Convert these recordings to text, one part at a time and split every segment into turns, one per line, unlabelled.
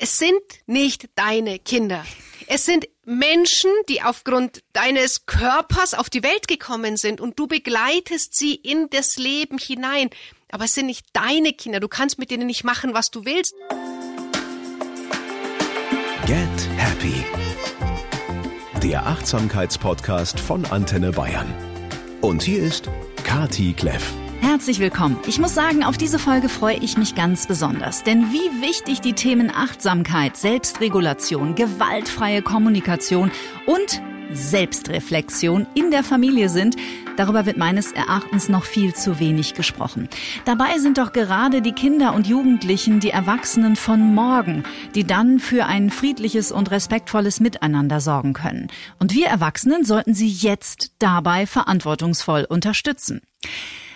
Es sind nicht deine Kinder. Es sind Menschen, die aufgrund deines Körpers auf die Welt gekommen sind und du begleitest sie in das Leben hinein. Aber es sind nicht deine Kinder. Du kannst mit denen nicht machen, was du willst.
Get Happy. Der Achtsamkeitspodcast von Antenne Bayern. Und hier ist Kati Kleff.
Herzlich willkommen. Ich muss sagen, auf diese Folge freue ich mich ganz besonders. Denn wie wichtig die Themen Achtsamkeit, Selbstregulation, gewaltfreie Kommunikation und Selbstreflexion in der Familie sind, darüber wird meines Erachtens noch viel zu wenig gesprochen. Dabei sind doch gerade die Kinder und Jugendlichen die Erwachsenen von morgen, die dann für ein friedliches und respektvolles Miteinander sorgen können. Und wir Erwachsenen sollten sie jetzt dabei verantwortungsvoll unterstützen.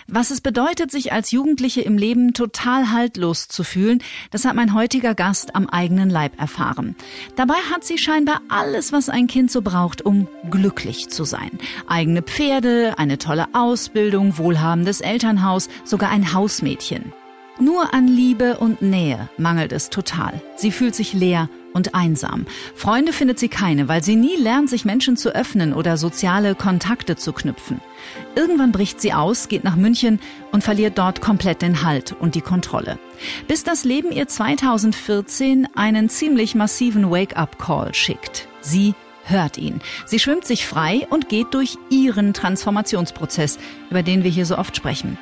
Was es bedeutet, sich als Jugendliche im Leben total haltlos zu fühlen, das hat mein heutiger Gast am eigenen Leib erfahren. Dabei hat sie scheinbar alles, was ein Kind so braucht, um glücklich zu sein. Eigene Pferde, eine tolle Ausbildung, wohlhabendes Elternhaus, sogar ein Hausmädchen. Nur an Liebe und Nähe mangelt es total. Sie fühlt sich leer und einsam. Freunde findet sie keine, weil sie nie lernt, sich Menschen zu öffnen oder soziale Kontakte zu knüpfen. Irgendwann bricht sie aus, geht nach München und verliert dort komplett den Halt und die Kontrolle. Bis das Leben ihr 2014 einen ziemlich massiven Wake-up-Call schickt. Sie hört ihn. Sie schwimmt sich frei und geht durch ihren Transformationsprozess, über den wir hier so oft sprechen.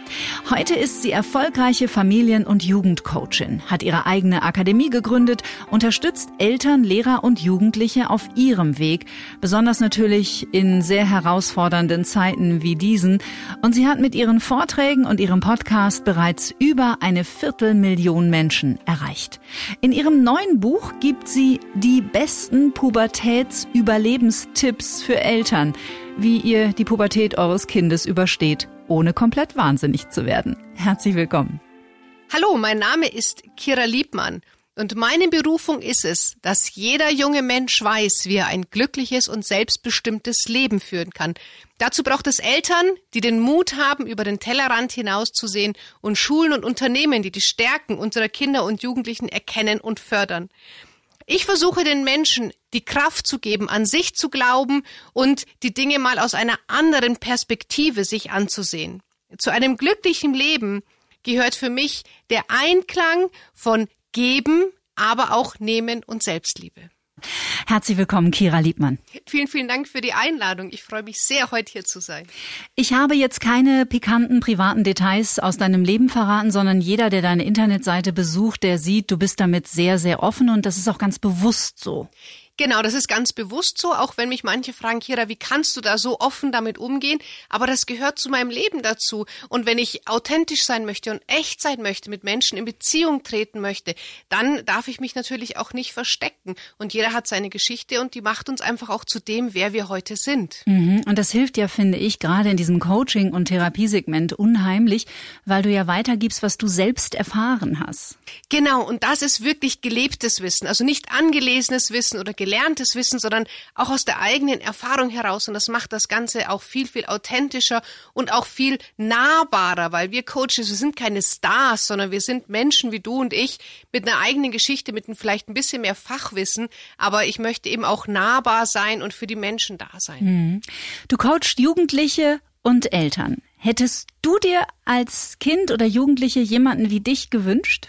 Heute ist sie erfolgreiche Familien- und Jugendcoachin, hat ihre eigene Akademie gegründet, unterstützt Eltern, Lehrer und Jugendliche auf ihrem Weg, besonders natürlich in sehr herausfordernden Zeiten wie diesen. Und sie hat mit ihren Vorträgen und ihrem Podcast bereits über eine Viertelmillion Menschen erreicht. In ihrem neuen Buch gibt sie die besten Pubertätsüber Überlebenstipps für Eltern, wie ihr die Pubertät eures Kindes übersteht, ohne komplett wahnsinnig zu werden. Herzlich willkommen.
Hallo, mein Name ist Kira Liebmann und meine Berufung ist es, dass jeder junge Mensch weiß, wie er ein glückliches und selbstbestimmtes Leben führen kann. Dazu braucht es Eltern, die den Mut haben, über den Tellerrand hinauszusehen und Schulen und Unternehmen, die die Stärken unserer Kinder und Jugendlichen erkennen und fördern. Ich versuche den Menschen die Kraft zu geben, an sich zu glauben und die Dinge mal aus einer anderen Perspektive sich anzusehen. Zu einem glücklichen Leben gehört für mich der Einklang von Geben, aber auch Nehmen und Selbstliebe.
Herzlich willkommen, Kira Liebmann.
Vielen, vielen Dank für die Einladung. Ich freue mich sehr, heute hier zu sein.
Ich habe jetzt keine pikanten privaten Details aus deinem Leben verraten, sondern jeder, der deine Internetseite besucht, der sieht, du bist damit sehr, sehr offen und das ist auch ganz bewusst so.
Genau, das ist ganz bewusst so, auch wenn mich manche fragen, Kira, wie kannst du da so offen damit umgehen? Aber das gehört zu meinem Leben dazu. Und wenn ich authentisch sein möchte und echt sein möchte, mit Menschen in Beziehung treten möchte, dann darf ich mich natürlich auch nicht verstecken. Und jeder hat seine Geschichte und die macht uns einfach auch zu dem, wer wir heute sind.
Mhm. Und das hilft ja, finde ich, gerade in diesem Coaching- und Therapiesegment unheimlich, weil du ja weitergibst, was du selbst erfahren hast.
Genau, und das ist wirklich gelebtes Wissen, also nicht angelesenes Wissen oder gelebtes gelerntes Wissen, sondern auch aus der eigenen Erfahrung heraus. Und das macht das Ganze auch viel, viel authentischer und auch viel nahbarer, weil wir Coaches, wir sind keine Stars, sondern wir sind Menschen wie du und ich mit einer eigenen Geschichte, mit vielleicht ein bisschen mehr Fachwissen. Aber ich möchte eben auch nahbar sein und für die Menschen da sein. Mhm.
Du coachst Jugendliche und Eltern. Hättest du dir als Kind oder Jugendliche jemanden wie dich gewünscht?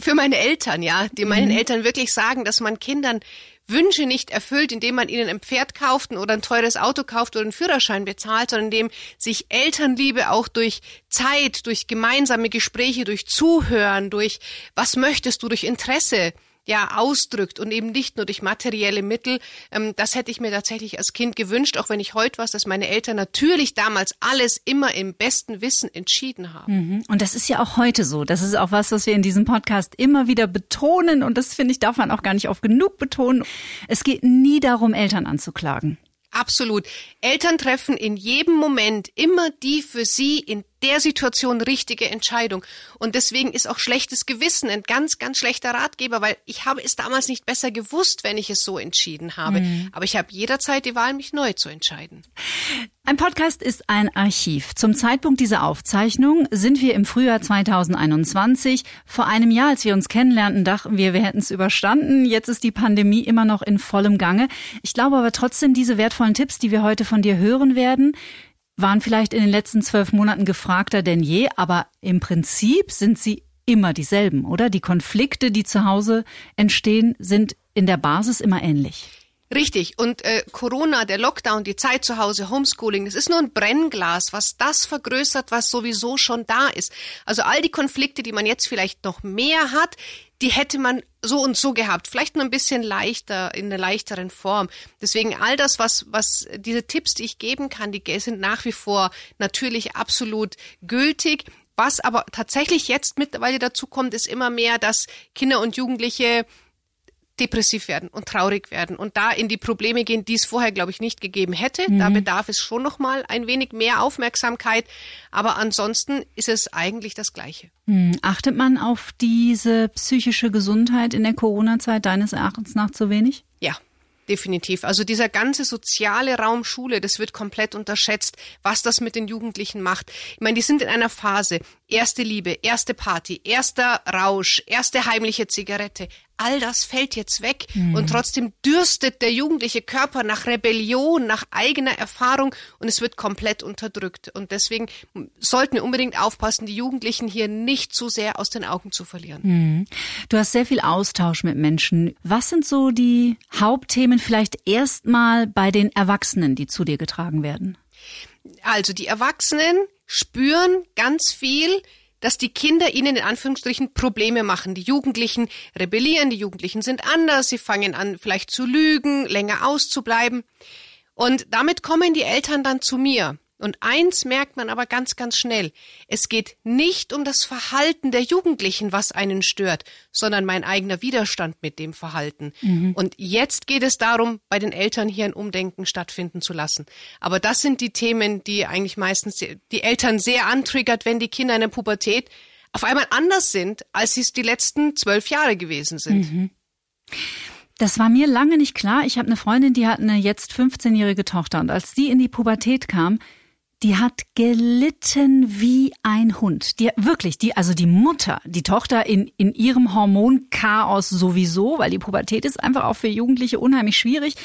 Für meine Eltern, ja. Die meinen mhm. Eltern wirklich sagen, dass man Kindern Wünsche nicht erfüllt, indem man ihnen ein Pferd kauft oder ein teures Auto kauft oder einen Führerschein bezahlt, sondern indem sich Elternliebe auch durch Zeit, durch gemeinsame Gespräche, durch Zuhören, durch was möchtest du, durch Interesse ja ausdrückt und eben nicht nur durch materielle Mittel. Ähm, das hätte ich mir tatsächlich als Kind gewünscht, auch wenn ich heute was, dass meine Eltern natürlich damals alles immer im besten Wissen entschieden haben.
Mhm. Und das ist ja auch heute so. Das ist auch was, was wir in diesem Podcast immer wieder betonen und das finde ich darf man auch gar nicht oft genug betonen. Es geht nie darum, Eltern anzuklagen.
Absolut. Eltern treffen in jedem Moment immer die für sie in der Situation richtige Entscheidung. Und deswegen ist auch schlechtes Gewissen ein ganz, ganz schlechter Ratgeber, weil ich habe es damals nicht besser gewusst, wenn ich es so entschieden habe. Mhm. Aber ich habe jederzeit die Wahl, mich neu zu entscheiden.
Ein Podcast ist ein Archiv. Zum Zeitpunkt dieser Aufzeichnung sind wir im Frühjahr 2021. Vor einem Jahr, als wir uns kennenlernten, dachten wir, wir hätten es überstanden. Jetzt ist die Pandemie immer noch in vollem Gange. Ich glaube aber trotzdem, diese wertvollen Tipps, die wir heute von dir hören werden, waren vielleicht in den letzten zwölf Monaten gefragter denn je, aber im Prinzip sind sie immer dieselben, oder? Die Konflikte, die zu Hause entstehen, sind in der Basis immer ähnlich.
Richtig. Und äh, Corona, der Lockdown, die Zeit zu Hause, Homeschooling, das ist nur ein Brennglas, was das vergrößert, was sowieso schon da ist. Also all die Konflikte, die man jetzt vielleicht noch mehr hat, die hätte man so und so gehabt. Vielleicht nur ein bisschen leichter, in einer leichteren Form. Deswegen all das, was, was diese Tipps, die ich geben kann, die sind nach wie vor natürlich absolut gültig. Was aber tatsächlich jetzt mittlerweile dazu kommt, ist immer mehr, dass Kinder und Jugendliche depressiv werden und traurig werden und da in die Probleme gehen, die es vorher, glaube ich, nicht gegeben hätte. Mhm. Da bedarf es schon noch mal ein wenig mehr Aufmerksamkeit. Aber ansonsten ist es eigentlich das Gleiche.
Mhm. Achtet man auf diese psychische Gesundheit in der Corona-Zeit deines Erachtens nach zu wenig?
Ja, Definitiv. Also dieser ganze soziale Raum Schule, das wird komplett unterschätzt, was das mit den Jugendlichen macht. Ich meine, die sind in einer Phase, erste Liebe, erste Party, erster Rausch, erste heimliche Zigarette all das fällt jetzt weg mhm. und trotzdem dürstet der jugendliche Körper nach Rebellion, nach eigener Erfahrung und es wird komplett unterdrückt. Und deswegen sollten wir unbedingt aufpassen, die Jugendlichen hier nicht zu sehr aus den Augen zu verlieren. Mhm.
Du hast sehr viel Austausch mit Menschen. Was sind so die Hauptthemen vielleicht erstmal bei den Erwachsenen, die zu dir getragen werden?
Also die Erwachsenen spüren ganz viel, dass die Kinder ihnen in Anführungsstrichen Probleme machen. Die Jugendlichen rebellieren, die Jugendlichen sind anders, sie fangen an vielleicht zu lügen, länger auszubleiben. Und damit kommen die Eltern dann zu mir. Und eins merkt man aber ganz, ganz schnell. Es geht nicht um das Verhalten der Jugendlichen, was einen stört, sondern mein eigener Widerstand mit dem Verhalten. Mhm. Und jetzt geht es darum, bei den Eltern hier ein Umdenken stattfinden zu lassen. Aber das sind die Themen, die eigentlich meistens die Eltern sehr antriggert, wenn die Kinder in der Pubertät auf einmal anders sind, als sie es die letzten zwölf Jahre gewesen sind. Mhm.
Das war mir lange nicht klar. Ich habe eine Freundin, die hat eine jetzt 15-jährige Tochter und als die in die Pubertät kam, die hat gelitten wie ein Hund. Die wirklich, die also die Mutter, die Tochter in in ihrem Hormonchaos sowieso, weil die Pubertät ist einfach auch für Jugendliche unheimlich schwierig,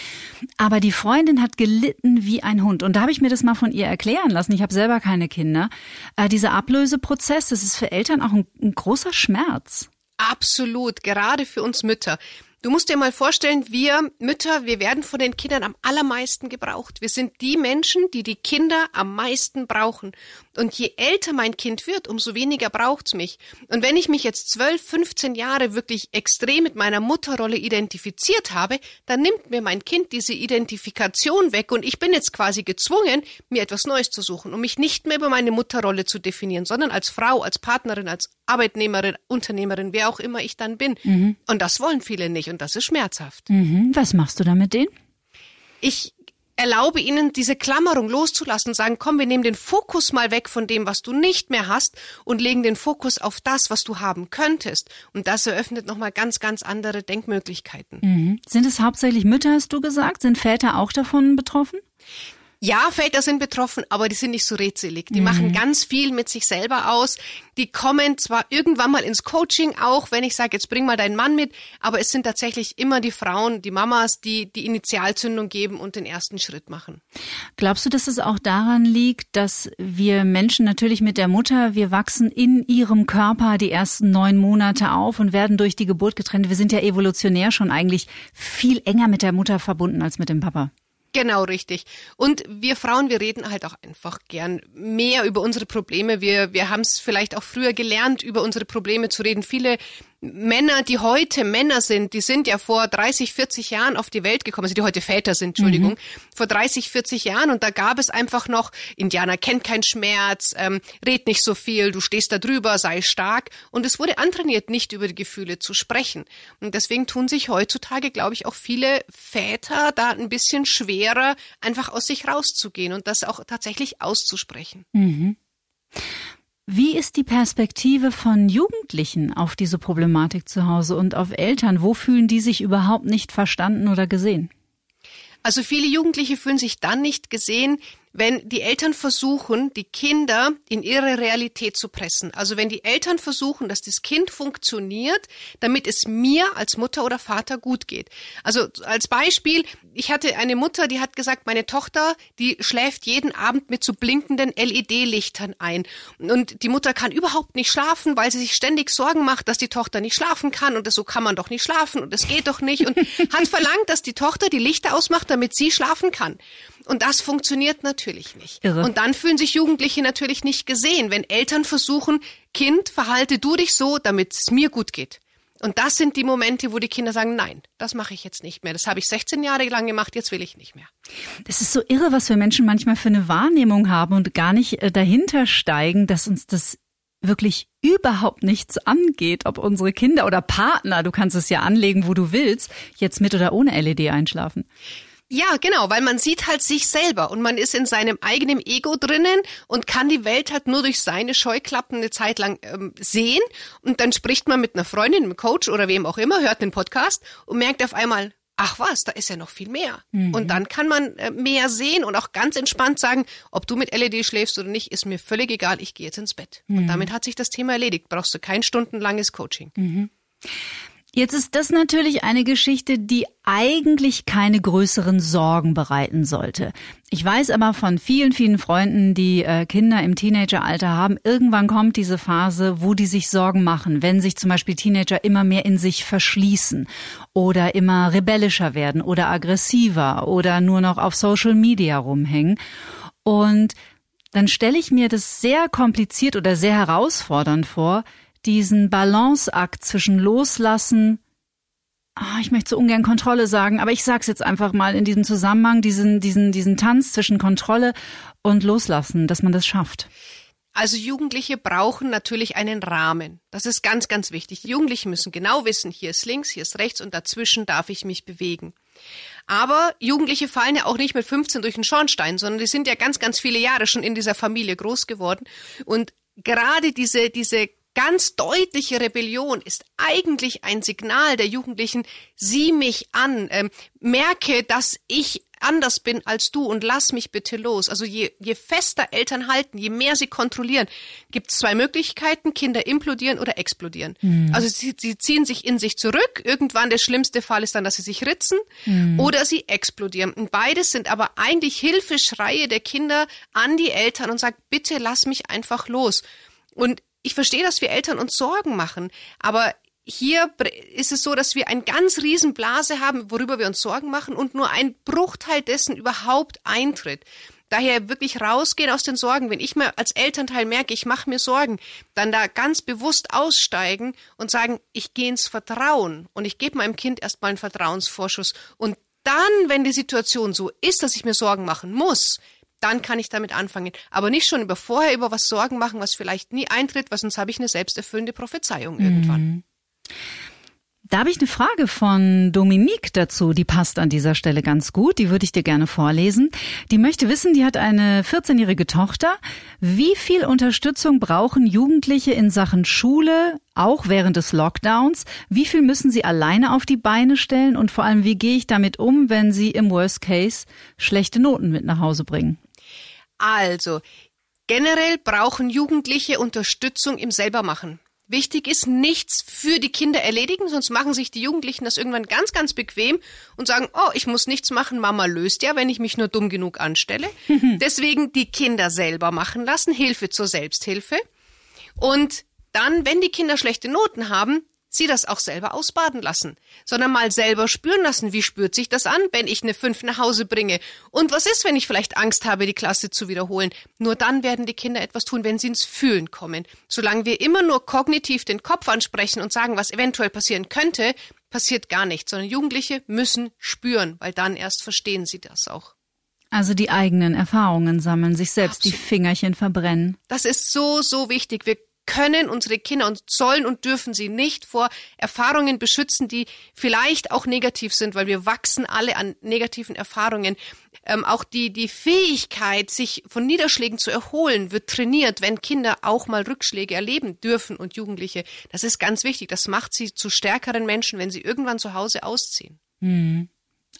aber die Freundin hat gelitten wie ein Hund und da habe ich mir das mal von ihr erklären lassen. Ich habe selber keine Kinder. Äh, dieser Ablöseprozess, das ist für Eltern auch ein, ein großer Schmerz.
Absolut, gerade für uns Mütter. Du musst dir mal vorstellen, wir Mütter, wir werden von den Kindern am allermeisten gebraucht. Wir sind die Menschen, die die Kinder am meisten brauchen. Und je älter mein Kind wird, umso weniger braucht's mich. Und wenn ich mich jetzt zwölf, 15 Jahre wirklich extrem mit meiner Mutterrolle identifiziert habe, dann nimmt mir mein Kind diese Identifikation weg und ich bin jetzt quasi gezwungen, mir etwas Neues zu suchen, um mich nicht mehr über meine Mutterrolle zu definieren, sondern als Frau, als Partnerin, als Arbeitnehmerin, Unternehmerin, wer auch immer ich dann bin. Mhm. Und das wollen viele nicht und das ist schmerzhaft.
Mhm. Was machst du da mit denen?
Ich erlaube ihnen, diese Klammerung loszulassen und sagen, komm, wir nehmen den Fokus mal weg von dem, was du nicht mehr hast und legen den Fokus auf das, was du haben könntest. Und das eröffnet nochmal ganz, ganz andere Denkmöglichkeiten.
Mhm. Sind es hauptsächlich Mütter, hast du gesagt? Sind Väter auch davon betroffen?
Ja, Väter sind betroffen, aber die sind nicht so redselig. Die mhm. machen ganz viel mit sich selber aus. Die kommen zwar irgendwann mal ins Coaching auch, wenn ich sage, jetzt bring mal deinen Mann mit, aber es sind tatsächlich immer die Frauen, die Mamas, die die Initialzündung geben und den ersten Schritt machen.
Glaubst du, dass es auch daran liegt, dass wir Menschen natürlich mit der Mutter, wir wachsen in ihrem Körper die ersten neun Monate auf und werden durch die Geburt getrennt. Wir sind ja evolutionär schon eigentlich viel enger mit der Mutter verbunden als mit dem Papa.
Genau, richtig. Und wir Frauen, wir reden halt auch einfach gern mehr über unsere Probleme. Wir, wir haben es vielleicht auch früher gelernt, über unsere Probleme zu reden. Viele Männer, die heute Männer sind, die sind ja vor 30, 40 Jahren auf die Welt gekommen, also die heute Väter sind, Entschuldigung, mhm. vor 30, 40 Jahren und da gab es einfach noch, Indianer kennt keinen Schmerz, ähm, red nicht so viel, du stehst da drüber, sei stark und es wurde antrainiert, nicht über die Gefühle zu sprechen. Und deswegen tun sich heutzutage, glaube ich, auch viele Väter da ein bisschen schwerer, einfach aus sich rauszugehen und das auch tatsächlich auszusprechen.
Mhm. Wie ist die Perspektive von Jugendlichen auf diese Problematik zu Hause und auf Eltern? Wo fühlen die sich überhaupt nicht verstanden oder gesehen?
Also viele Jugendliche fühlen sich dann nicht gesehen, wenn die Eltern versuchen, die Kinder in ihre Realität zu pressen. Also wenn die Eltern versuchen, dass das Kind funktioniert, damit es mir als Mutter oder Vater gut geht. Also als Beispiel, ich hatte eine Mutter, die hat gesagt, meine Tochter, die schläft jeden Abend mit so blinkenden LED-Lichtern ein. Und die Mutter kann überhaupt nicht schlafen, weil sie sich ständig Sorgen macht, dass die Tochter nicht schlafen kann und so kann man doch nicht schlafen und das geht doch nicht und hat verlangt, dass die Tochter die Lichter ausmacht, damit sie schlafen kann. Und das funktioniert natürlich nicht. Irre. Und dann fühlen sich Jugendliche natürlich nicht gesehen, wenn Eltern versuchen, Kind, verhalte du dich so, damit es mir gut geht. Und das sind die Momente, wo die Kinder sagen, nein, das mache ich jetzt nicht mehr. Das habe ich 16 Jahre lang gemacht, jetzt will ich nicht mehr.
Das ist so irre, was wir Menschen manchmal für eine Wahrnehmung haben und gar nicht äh, dahinter steigen, dass uns das wirklich überhaupt nichts angeht, ob unsere Kinder oder Partner, du kannst es ja anlegen, wo du willst, jetzt mit oder ohne LED einschlafen.
Ja, genau, weil man sieht halt sich selber und man ist in seinem eigenen Ego drinnen und kann die Welt halt nur durch seine Scheuklappen eine Zeit lang ähm, sehen und dann spricht man mit einer Freundin, einem Coach oder wem auch immer, hört den Podcast und merkt auf einmal, ach was, da ist ja noch viel mehr. Mhm. Und dann kann man äh, mehr sehen und auch ganz entspannt sagen, ob du mit LED schläfst oder nicht, ist mir völlig egal, ich gehe jetzt ins Bett. Mhm. Und damit hat sich das Thema erledigt. Brauchst du kein stundenlanges Coaching. Mhm.
Jetzt ist das natürlich eine Geschichte, die eigentlich keine größeren Sorgen bereiten sollte. Ich weiß aber von vielen, vielen Freunden, die äh, Kinder im Teenageralter haben, irgendwann kommt diese Phase, wo die sich Sorgen machen, wenn sich zum Beispiel Teenager immer mehr in sich verschließen oder immer rebellischer werden oder aggressiver oder nur noch auf Social Media rumhängen. Und dann stelle ich mir das sehr kompliziert oder sehr herausfordernd vor, diesen Balanceakt zwischen Loslassen, oh, ich möchte so ungern Kontrolle sagen, aber ich sag's jetzt einfach mal in diesem Zusammenhang, diesen, diesen, diesen Tanz zwischen Kontrolle und Loslassen, dass man das schafft.
Also Jugendliche brauchen natürlich einen Rahmen. Das ist ganz, ganz wichtig. Die Jugendlichen müssen genau wissen, hier ist links, hier ist rechts und dazwischen darf ich mich bewegen. Aber Jugendliche fallen ja auch nicht mit 15 durch den Schornstein, sondern die sind ja ganz, ganz viele Jahre schon in dieser Familie groß geworden. Und gerade diese, diese ganz deutliche Rebellion ist eigentlich ein Signal der Jugendlichen, sieh mich an, ähm, merke, dass ich anders bin als du und lass mich bitte los. Also je, je fester Eltern halten, je mehr sie kontrollieren, gibt es zwei Möglichkeiten, Kinder implodieren oder explodieren. Mhm. Also sie, sie ziehen sich in sich zurück, irgendwann der schlimmste Fall ist dann, dass sie sich ritzen mhm. oder sie explodieren. Und beides sind aber eigentlich Hilfeschreie der Kinder an die Eltern und sagt, bitte lass mich einfach los. Und ich verstehe, dass wir Eltern uns Sorgen machen, aber hier ist es so, dass wir eine ganz riesen Blase haben, worüber wir uns Sorgen machen und nur ein Bruchteil dessen überhaupt eintritt. Daher wirklich rausgehen aus den Sorgen. Wenn ich mir als Elternteil merke, ich mache mir Sorgen, dann da ganz bewusst aussteigen und sagen, ich gehe ins Vertrauen und ich gebe meinem Kind erstmal einen Vertrauensvorschuss. Und dann, wenn die Situation so ist, dass ich mir Sorgen machen muss, dann kann ich damit anfangen. Aber nicht schon über vorher über was Sorgen machen, was vielleicht nie eintritt, weil sonst habe ich eine selbsterfüllende Prophezeiung irgendwann. Mhm.
Da habe ich eine Frage von Dominique dazu, die passt an dieser Stelle ganz gut, die würde ich dir gerne vorlesen. Die möchte wissen, die hat eine 14-jährige Tochter. Wie viel Unterstützung brauchen Jugendliche in Sachen Schule, auch während des Lockdowns? Wie viel müssen sie alleine auf die Beine stellen? Und vor allem, wie gehe ich damit um, wenn sie im Worst Case schlechte Noten mit nach Hause bringen?
Also, generell brauchen Jugendliche Unterstützung im Selbermachen. Wichtig ist, nichts für die Kinder erledigen, sonst machen sich die Jugendlichen das irgendwann ganz, ganz bequem und sagen, oh, ich muss nichts machen, Mama löst ja, wenn ich mich nur dumm genug anstelle. Deswegen die Kinder selber machen lassen, Hilfe zur Selbsthilfe. Und dann, wenn die Kinder schlechte Noten haben, sie das auch selber ausbaden lassen, sondern mal selber spüren lassen, wie spürt sich das an, wenn ich eine 5 nach Hause bringe. Und was ist, wenn ich vielleicht Angst habe, die Klasse zu wiederholen? Nur dann werden die Kinder etwas tun, wenn sie ins Fühlen kommen. Solange wir immer nur kognitiv den Kopf ansprechen und sagen, was eventuell passieren könnte, passiert gar nichts, sondern Jugendliche müssen spüren, weil dann erst verstehen sie das auch.
Also die eigenen Erfahrungen sammeln, sich selbst Absolut. die Fingerchen verbrennen.
Das ist so, so wichtig. Wir können unsere Kinder und sollen und dürfen sie nicht vor Erfahrungen beschützen, die vielleicht auch negativ sind, weil wir wachsen alle an negativen Erfahrungen. Ähm, auch die, die Fähigkeit, sich von Niederschlägen zu erholen, wird trainiert, wenn Kinder auch mal Rückschläge erleben dürfen und Jugendliche. Das ist ganz wichtig. Das macht sie zu stärkeren Menschen, wenn sie irgendwann zu Hause ausziehen.
Mhm.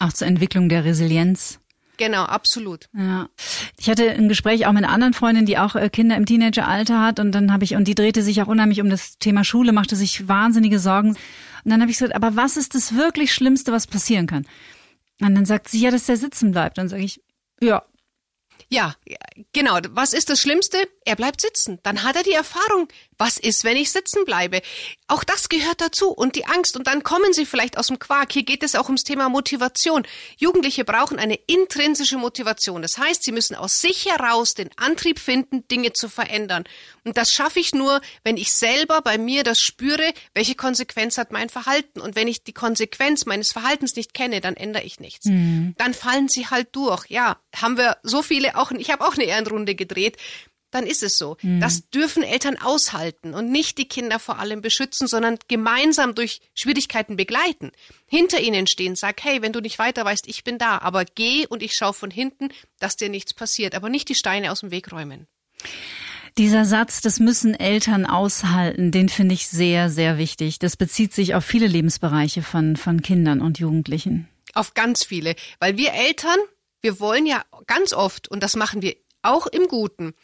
Auch zur Entwicklung der Resilienz.
Genau, absolut.
Ja. Ich hatte ein Gespräch auch mit einer anderen Freundin, die auch äh, Kinder im Teenageralter hat und dann habe ich, und die drehte sich auch unheimlich um das Thema Schule, machte sich wahnsinnige Sorgen. Und dann habe ich gesagt, aber was ist das wirklich Schlimmste, was passieren kann? Und dann sagt sie, ja, dass der sitzen bleibt. Dann sage ich, ja,
ja, genau. Was ist das Schlimmste? Er bleibt sitzen. Dann hat er die Erfahrung. Was ist, wenn ich sitzen bleibe? Auch das gehört dazu. Und die Angst. Und dann kommen sie vielleicht aus dem Quark. Hier geht es auch ums Thema Motivation. Jugendliche brauchen eine intrinsische Motivation. Das heißt, sie müssen aus sich heraus den Antrieb finden, Dinge zu verändern. Und das schaffe ich nur, wenn ich selber bei mir das spüre, welche Konsequenz hat mein Verhalten. Und wenn ich die Konsequenz meines Verhaltens nicht kenne, dann ändere ich nichts. Mhm. Dann fallen sie halt durch. Ja, haben wir so viele auch, ich habe auch eine Ehrenrunde gedreht, dann ist es so. Mhm. Das dürfen Eltern aushalten und nicht die Kinder vor allem beschützen, sondern gemeinsam durch Schwierigkeiten begleiten. Hinter ihnen stehen, sag, hey, wenn du nicht weiter weißt, ich bin da, aber geh und ich schaue von hinten, dass dir nichts passiert, aber nicht die Steine aus dem Weg räumen.
Dieser Satz, das müssen Eltern aushalten, den finde ich sehr, sehr wichtig. Das bezieht sich auf viele Lebensbereiche von, von Kindern und Jugendlichen.
Auf ganz viele. Weil wir Eltern, wir wollen ja ganz oft, und das machen wir auch im Guten,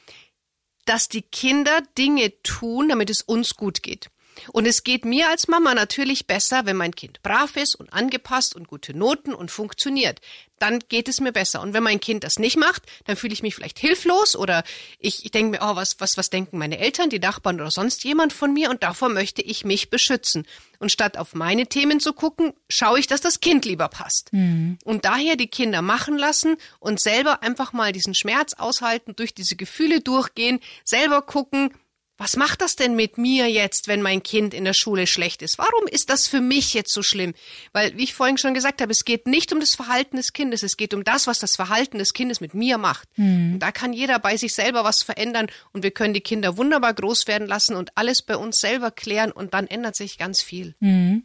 dass die Kinder Dinge tun, damit es uns gut geht. Und es geht mir als Mama natürlich besser, wenn mein Kind brav ist und angepasst und gute Noten und funktioniert dann geht es mir besser. Und wenn mein Kind das nicht macht, dann fühle ich mich vielleicht hilflos oder ich, ich denke mir, oh, was, was, was denken meine Eltern, die Nachbarn oder sonst jemand von mir und davor möchte ich mich beschützen. Und statt auf meine Themen zu gucken, schaue ich, dass das Kind lieber passt. Mhm. Und daher die Kinder machen lassen und selber einfach mal diesen Schmerz aushalten, durch diese Gefühle durchgehen, selber gucken, was macht das denn mit mir jetzt, wenn mein Kind in der Schule schlecht ist? Warum ist das für mich jetzt so schlimm? Weil, wie ich vorhin schon gesagt habe, es geht nicht um das Verhalten des Kindes, es geht um das, was das Verhalten des Kindes mit mir macht. Mhm. da kann jeder bei sich selber was verändern und wir können die Kinder wunderbar groß werden lassen und alles bei uns selber klären und dann ändert sich ganz viel.
Mhm.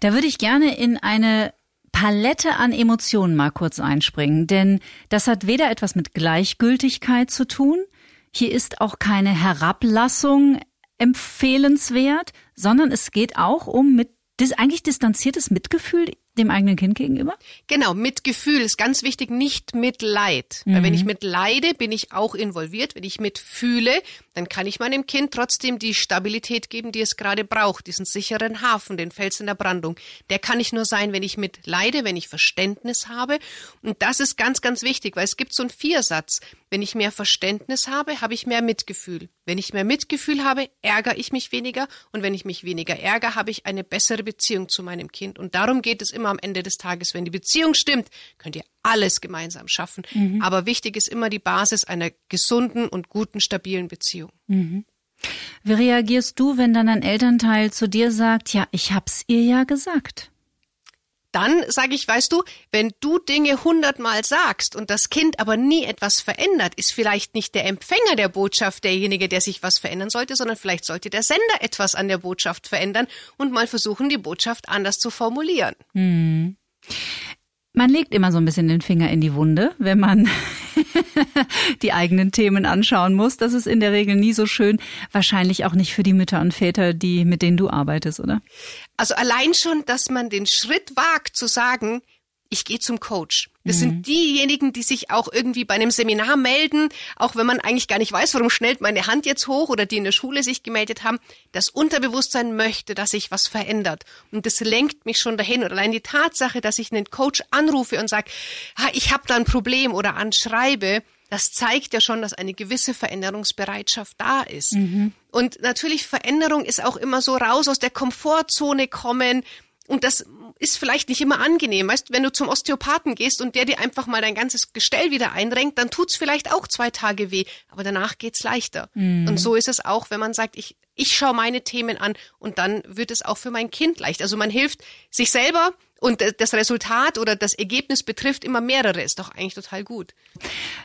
Da würde ich gerne in eine Palette an Emotionen mal kurz einspringen, denn das hat weder etwas mit Gleichgültigkeit zu tun, hier ist auch keine Herablassung empfehlenswert, sondern es geht auch um mit eigentlich distanziertes Mitgefühl dem eigenen Kind gegenüber?
Genau, Mitgefühl ist ganz wichtig, nicht Mitleid. Mhm. Weil wenn ich mitleide, bin ich auch involviert. Wenn ich mitfühle, dann kann ich meinem Kind trotzdem die Stabilität geben, die es gerade braucht, diesen sicheren Hafen, den Fels in der Brandung. Der kann ich nur sein, wenn ich mitleide, wenn ich Verständnis habe. Und das ist ganz, ganz wichtig, weil es gibt so einen Viersatz. Wenn ich mehr Verständnis habe, habe ich mehr Mitgefühl. Wenn ich mehr Mitgefühl habe, ärgere ich mich weniger. Und wenn ich mich weniger ärgere, habe ich eine bessere Beziehung zu meinem Kind. Und darum geht es immer am Ende des Tages. Wenn die Beziehung stimmt, könnt ihr alles gemeinsam schaffen. Mhm. Aber wichtig ist immer die Basis einer gesunden und guten, stabilen Beziehung.
Mhm. Wie reagierst du, wenn dann ein Elternteil zu dir sagt, ja, ich hab's ihr ja gesagt?
dann sage ich, weißt du, wenn du Dinge hundertmal sagst und das Kind aber nie etwas verändert, ist vielleicht nicht der Empfänger der Botschaft derjenige, der sich was verändern sollte, sondern vielleicht sollte der Sender etwas an der Botschaft verändern und mal versuchen, die Botschaft anders zu formulieren.
Hm. Man legt immer so ein bisschen den Finger in die Wunde, wenn man die eigenen Themen anschauen muss. Das ist in der Regel nie so schön. Wahrscheinlich auch nicht für die Mütter und Väter, die, mit denen du arbeitest, oder?
Also allein schon, dass man den Schritt wagt zu sagen, ich gehe zum Coach. Das mhm. sind diejenigen, die sich auch irgendwie bei einem Seminar melden, auch wenn man eigentlich gar nicht weiß, warum schnellt meine Hand jetzt hoch oder die in der Schule sich gemeldet haben. Das Unterbewusstsein möchte, dass sich was verändert. Und das lenkt mich schon dahin. Und allein die Tatsache, dass ich einen Coach anrufe und sage, ich habe da ein Problem oder anschreibe, das zeigt ja schon, dass eine gewisse Veränderungsbereitschaft da ist. Mhm. Und natürlich Veränderung ist auch immer so raus aus der Komfortzone kommen. Und das ist vielleicht nicht immer angenehm. Weißt, wenn du zum Osteopathen gehst und der dir einfach mal dein ganzes Gestell wieder einrenkt, dann tut's vielleicht auch zwei Tage weh, aber danach geht's leichter. Mhm. Und so ist es auch, wenn man sagt, ich, ich schaue meine Themen an und dann wird es auch für mein Kind leicht. Also man hilft sich selber Und das Resultat oder das Ergebnis betrifft immer mehrere, ist doch eigentlich total gut.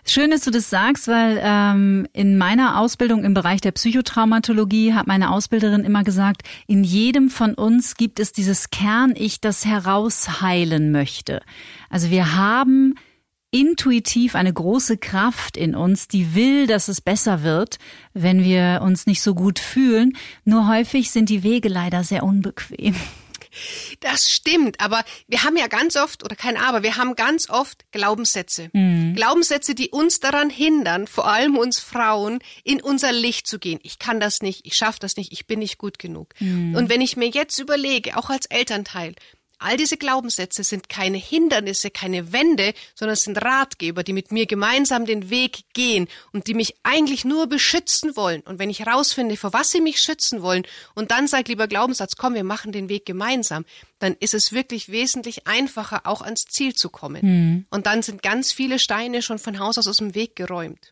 Schön, dass du das sagst, weil ähm, in meiner Ausbildung im Bereich der Psychotraumatologie hat meine Ausbilderin immer gesagt, in jedem von uns gibt es dieses Kern-Ich, das herausheilen möchte. Also wir haben intuitiv eine große Kraft in uns, die will, dass es besser wird, wenn wir uns nicht so gut fühlen. Nur häufig sind die Wege leider sehr unbequem.
Das stimmt, aber wir haben ja ganz oft, oder kein Aber, wir haben ganz oft Glaubenssätze. Mhm. Glaubenssätze, die uns daran hindern, vor allem uns Frauen, in unser Licht zu gehen. Ich kann das nicht, ich schaffe das nicht, ich bin nicht gut genug. Mhm. Und wenn ich mir jetzt überlege, auch als Elternteil, All diese Glaubenssätze sind keine Hindernisse, keine Wände, sondern sind Ratgeber, die mit mir gemeinsam den Weg gehen und die mich eigentlich nur beschützen wollen. Und wenn ich herausfinde, vor was sie mich schützen wollen, und dann sagt lieber Glaubenssatz, komm, wir machen den Weg gemeinsam, dann ist es wirklich wesentlich einfacher, auch ans Ziel zu kommen. Mhm. Und dann sind ganz viele Steine schon von Haus aus aus dem Weg geräumt.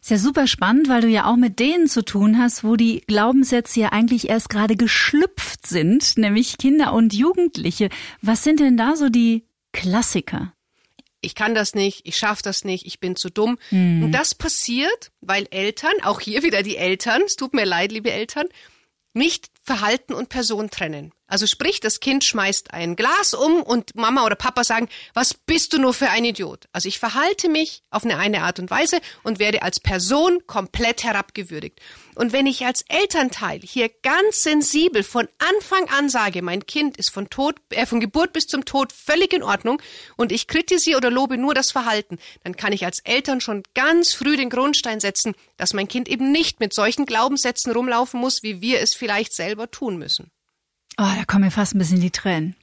Ist ja super spannend, weil du ja auch mit denen zu tun hast, wo die Glaubenssätze ja eigentlich erst gerade geschlüpft sind, nämlich Kinder und Jugendliche. Was sind denn da so die Klassiker?
Ich kann das nicht, ich schaffe das nicht, ich bin zu dumm. Mhm. Und das passiert, weil Eltern, auch hier wieder die Eltern, es tut mir leid, liebe Eltern, nicht Verhalten und Person trennen. Also sprich, das Kind schmeißt ein Glas um und Mama oder Papa sagen, was bist du nur für ein Idiot? Also ich verhalte mich auf eine eine Art und Weise und werde als Person komplett herabgewürdigt. Und wenn ich als Elternteil hier ganz sensibel von Anfang an sage, mein Kind ist von Tod, äh, von Geburt bis zum Tod völlig in Ordnung und ich kritisiere oder lobe nur das Verhalten, dann kann ich als Eltern schon ganz früh den Grundstein setzen, dass mein Kind eben nicht mit solchen Glaubenssätzen rumlaufen muss, wie wir es vielleicht selber tun müssen.
Oh, da kommen mir fast ein bisschen die Tränen.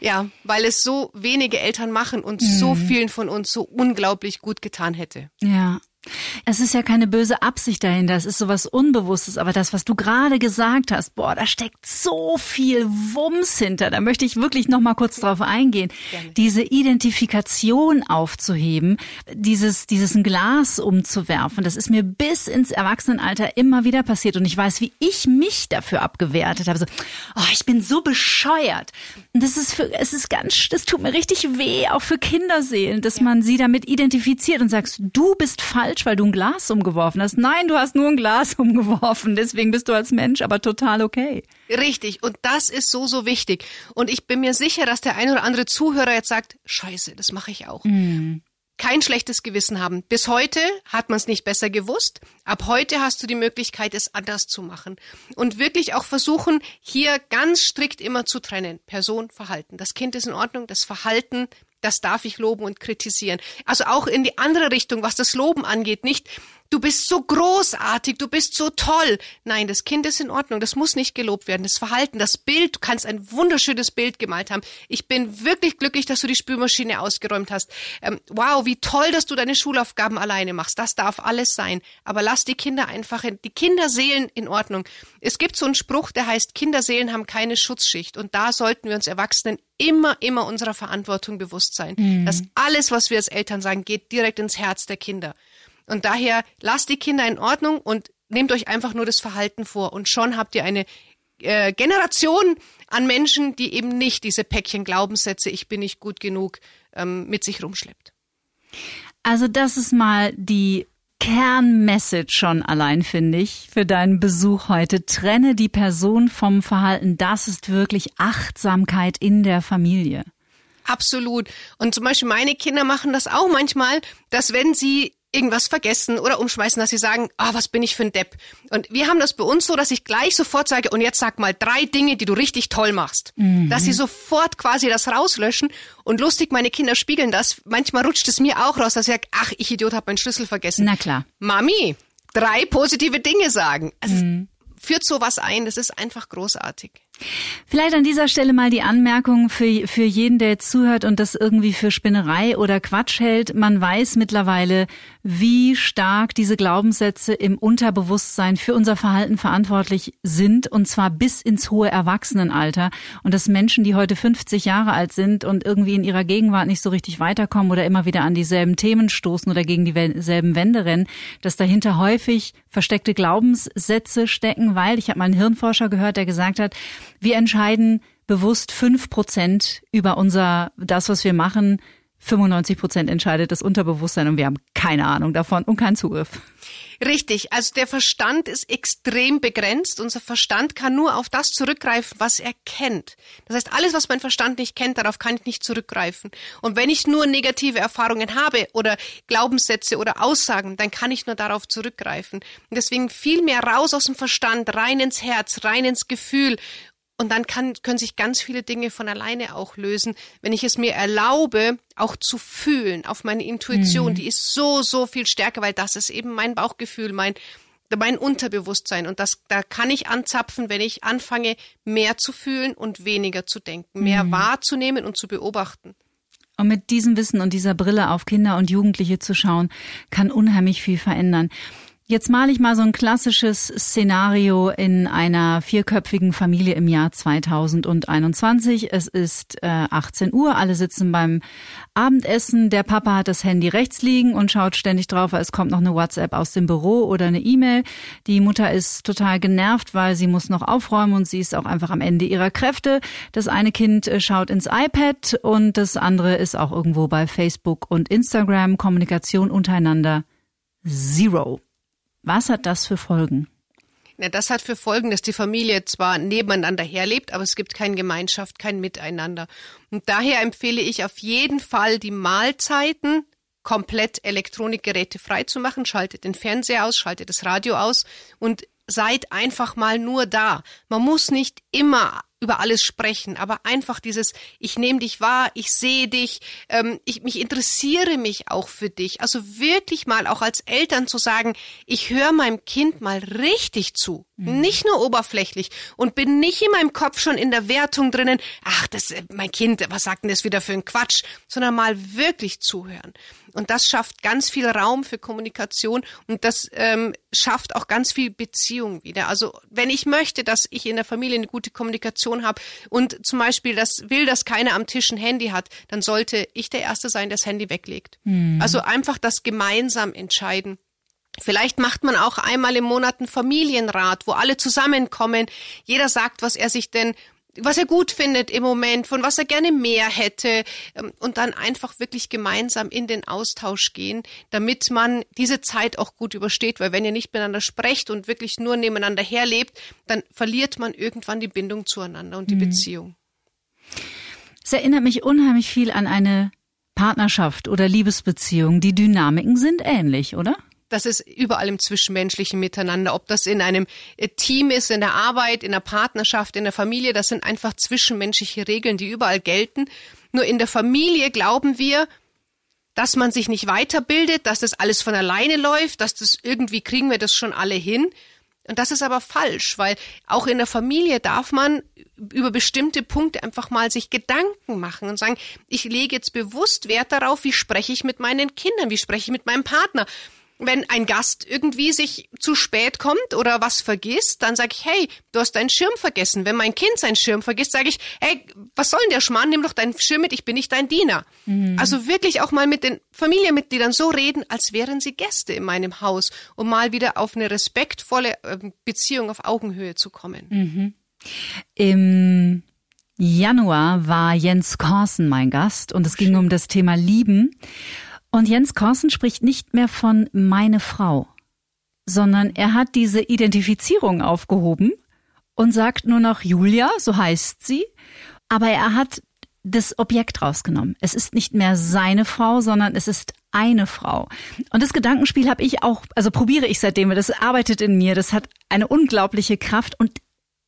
Ja, weil es so wenige Eltern machen und mhm. so vielen von uns so unglaublich gut getan hätte.
Ja. Es ist ja keine böse Absicht dahinter, es ist sowas Unbewusstes, aber das, was du gerade gesagt hast, boah, da steckt so viel Wumms hinter. Da möchte ich wirklich noch mal kurz drauf eingehen. Gerne. Diese Identifikation aufzuheben, dieses, dieses ein Glas umzuwerfen, das ist mir bis ins Erwachsenenalter immer wieder passiert und ich weiß, wie ich mich dafür abgewertet habe. So, oh, ich bin so bescheuert. Und das ist für, es ist ganz, das tut mir richtig weh, auch für Kinderseelen, dass ja. man sie damit identifiziert und sagst, du bist falsch falsch, weil du ein Glas umgeworfen hast. Nein, du hast nur ein Glas umgeworfen. Deswegen bist du als Mensch aber total okay.
Richtig. Und das ist so, so wichtig. Und ich bin mir sicher, dass der ein oder andere Zuhörer jetzt sagt, scheiße, das mache ich auch. Mm kein schlechtes Gewissen haben. Bis heute hat man es nicht besser gewusst. Ab heute hast du die Möglichkeit, es anders zu machen. Und wirklich auch versuchen, hier ganz strikt immer zu trennen. Person, Verhalten. Das Kind ist in Ordnung, das Verhalten das darf ich loben und kritisieren. Also auch in die andere Richtung, was das Loben angeht, nicht du bist so großartig, du bist so toll. Nein, das Kind ist in Ordnung, das muss nicht gelobt werden. Das Verhalten, das Bild, du kannst ein wunderschönes Bild gemalt haben. Ich bin wirklich glücklich, dass du die Spülmaschine ausgeräumt hast. Ähm, wow, wie toll, dass du deine Schulaufgaben alleine machst. Das darf alles sein. Aber lass die Kinder einfach, in, die Kinderseelen in Ordnung. Es gibt so einen Spruch, der heißt, Kinderseelen haben keine Schutzschicht. Und da sollten wir uns Erwachsenen immer, immer unserer Verantwortung bewusst sein. Mhm. Dass alles, was wir als Eltern sagen, geht direkt ins Herz der Kinder. Und daher lasst die Kinder in Ordnung und nehmt euch einfach nur das Verhalten vor. Und schon habt ihr eine äh, Generation an Menschen, die eben nicht diese Päckchen Glaubenssätze, ich bin nicht gut genug, ähm, mit sich rumschleppt.
Also das ist mal die Kernmessage schon allein, finde ich, für deinen Besuch heute. Trenne die Person vom Verhalten. Das ist wirklich Achtsamkeit in der Familie.
Absolut. Und zum Beispiel meine Kinder machen das auch manchmal, dass wenn sie irgendwas vergessen oder umschmeißen, dass sie sagen, ah, was bin ich für ein Depp. Und wir haben das bei uns so, dass ich gleich sofort sage, und jetzt sag mal drei Dinge, die du richtig toll machst. Mhm. Dass sie sofort quasi das rauslöschen. Und lustig, meine Kinder spiegeln das. Manchmal rutscht es mir auch raus, dass ich sage, ach, ich Idiot, habe meinen Schlüssel vergessen.
Na klar.
Mami, drei positive Dinge sagen. Also, mhm. Führt sowas ein, das ist einfach großartig.
Vielleicht an dieser Stelle mal die Anmerkung für, für jeden, der jetzt zuhört und das irgendwie für Spinnerei oder Quatsch hält. Man weiß mittlerweile, wie stark diese Glaubenssätze im Unterbewusstsein für unser Verhalten verantwortlich sind und zwar bis ins hohe Erwachsenenalter. Und dass Menschen, die heute 50 Jahre alt sind und irgendwie in ihrer Gegenwart nicht so richtig weiterkommen oder immer wieder an dieselben Themen stoßen oder gegen dieselben Wände rennen, dass dahinter häufig versteckte Glaubenssätze stecken, weil ich habe mal einen Hirnforscher gehört, der gesagt hat, wir entscheiden bewusst fünf Prozent über unser, das, was wir machen, 95 Prozent entscheidet das Unterbewusstsein und wir haben keine Ahnung davon und keinen Zugriff.
Richtig, also der Verstand ist extrem begrenzt. Unser Verstand kann nur auf das zurückgreifen, was er kennt. Das heißt, alles, was mein Verstand nicht kennt, darauf kann ich nicht zurückgreifen. Und wenn ich nur negative Erfahrungen habe oder Glaubenssätze oder Aussagen, dann kann ich nur darauf zurückgreifen. Und deswegen viel mehr raus aus dem Verstand, rein ins Herz, rein ins Gefühl und dann kann, können sich ganz viele Dinge von alleine auch lösen, wenn ich es mir erlaube, auch zu fühlen auf meine Intuition. Mhm. Die ist so, so viel stärker, weil das ist eben mein Bauchgefühl, mein, mein Unterbewusstsein. Und das, da kann ich anzapfen, wenn ich anfange, mehr zu fühlen und weniger zu denken, mehr mhm. wahrzunehmen und zu beobachten.
Und mit diesem Wissen und dieser Brille auf Kinder und Jugendliche zu schauen, kann unheimlich viel verändern. Jetzt male ich mal so ein klassisches Szenario in einer vierköpfigen Familie im Jahr 2021. Es ist äh, 18 Uhr, alle sitzen beim Abendessen. Der Papa hat das Handy rechts liegen und schaut ständig drauf, es kommt noch eine WhatsApp aus dem Büro oder eine E-Mail. Die Mutter ist total genervt, weil sie muss noch aufräumen und sie ist auch einfach am Ende ihrer Kräfte. Das eine Kind äh, schaut ins iPad und das andere ist auch irgendwo bei Facebook und Instagram. Kommunikation untereinander Zero. Was hat das für Folgen?
Na, das hat für Folgen, dass die Familie zwar nebeneinander herlebt, aber es gibt keine Gemeinschaft, kein Miteinander. Und daher empfehle ich auf jeden Fall, die Mahlzeiten komplett Elektronikgeräte frei zu machen. Schaltet den Fernseher aus, schaltet das Radio aus und seid einfach mal nur da. Man muss nicht immer über alles sprechen, aber einfach dieses, ich nehme dich wahr, ich sehe dich, ähm, ich mich interessiere mich auch für dich. Also wirklich mal auch als Eltern zu sagen, ich höre meinem Kind mal richtig zu, mhm. nicht nur oberflächlich und bin nicht in meinem Kopf schon in der Wertung drinnen, ach, das äh, mein Kind, was sagt denn das wieder für ein Quatsch, sondern mal wirklich zuhören. Und das schafft ganz viel Raum für Kommunikation und das ähm, schafft auch ganz viel Beziehung wieder. Also wenn ich möchte, dass ich in der Familie eine gute Kommunikation habe und zum Beispiel das will, dass keiner am Tisch ein Handy hat, dann sollte ich der Erste sein, der das Handy weglegt. Mhm. Also einfach das gemeinsam entscheiden. Vielleicht macht man auch einmal im Monat einen Familienrat, wo alle zusammenkommen. Jeder sagt, was er sich denn was er gut findet im Moment, von was er gerne mehr hätte ähm, und dann einfach wirklich gemeinsam in den Austausch gehen, damit man diese Zeit auch gut übersteht, weil wenn ihr nicht miteinander sprecht und wirklich nur nebeneinander herlebt, dann verliert man irgendwann die Bindung zueinander und die mhm. Beziehung.
Es erinnert mich unheimlich viel an eine Partnerschaft oder Liebesbeziehung. Die Dynamiken sind ähnlich, oder?
Das ist überall im zwischenmenschlichen Miteinander, ob das in einem äh, Team ist, in der Arbeit, in der Partnerschaft, in der Familie, das sind einfach zwischenmenschliche Regeln, die überall gelten. Nur in der Familie glauben wir, dass man sich nicht weiterbildet, dass das alles von alleine läuft, dass das irgendwie kriegen wir das schon alle hin. Und das ist aber falsch, weil auch in der Familie darf man über bestimmte Punkte einfach mal sich Gedanken machen und sagen, ich lege jetzt bewusst Wert darauf, wie spreche ich mit meinen Kindern, wie spreche ich mit meinem Partner wenn ein Gast irgendwie sich zu spät kommt oder was vergisst, dann sage ich, hey, du hast deinen Schirm vergessen. Wenn mein Kind seinen Schirm vergisst, sage ich, hey, was soll denn der Schmarrn? Nimm doch deinen Schirm mit, ich bin nicht dein Diener. Mhm. Also wirklich auch mal mit den Familienmitgliedern so reden, als wären sie Gäste in meinem Haus, um mal wieder auf eine respektvolle ähm, Beziehung auf Augenhöhe zu kommen.
Mhm. Im Januar war Jens Korsen mein Gast und es ging um das Thema Lieben. Und Jens Korsen spricht nicht mehr von meine Frau, sondern er hat diese Identifizierung aufgehoben und sagt nur noch Julia, so heißt sie, aber er hat das Objekt rausgenommen. Es ist nicht mehr seine Frau, sondern es ist eine Frau. Und das Gedankenspiel habe ich auch, also probiere ich seitdem, das arbeitet in mir, das hat eine unglaubliche Kraft und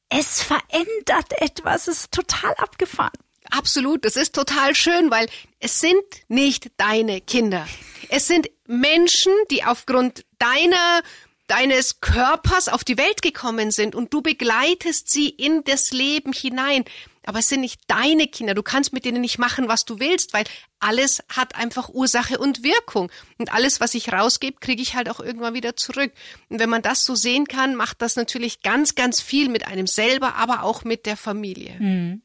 es verändert etwas, es ist total abgefahren.
Absolut, das ist total schön, weil es sind nicht deine Kinder. Es sind Menschen, die aufgrund deiner deines Körpers auf die Welt gekommen sind und du begleitest sie in das Leben hinein. Aber es sind nicht deine Kinder. Du kannst mit denen nicht machen, was du willst, weil alles hat einfach Ursache und Wirkung. Und alles, was ich rausgebe, kriege ich halt auch irgendwann wieder zurück. Und wenn man das so sehen kann, macht das natürlich ganz, ganz viel mit einem selber, aber auch mit der Familie. Mhm.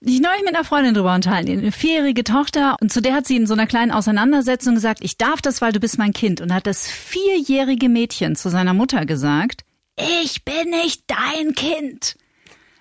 Ich neulich mit einer Freundin drüber unterhalten, eine vierjährige Tochter, und zu der hat sie in so einer kleinen Auseinandersetzung gesagt, ich darf das, weil du bist mein Kind. Und hat das vierjährige Mädchen zu seiner Mutter gesagt, ich bin nicht dein Kind.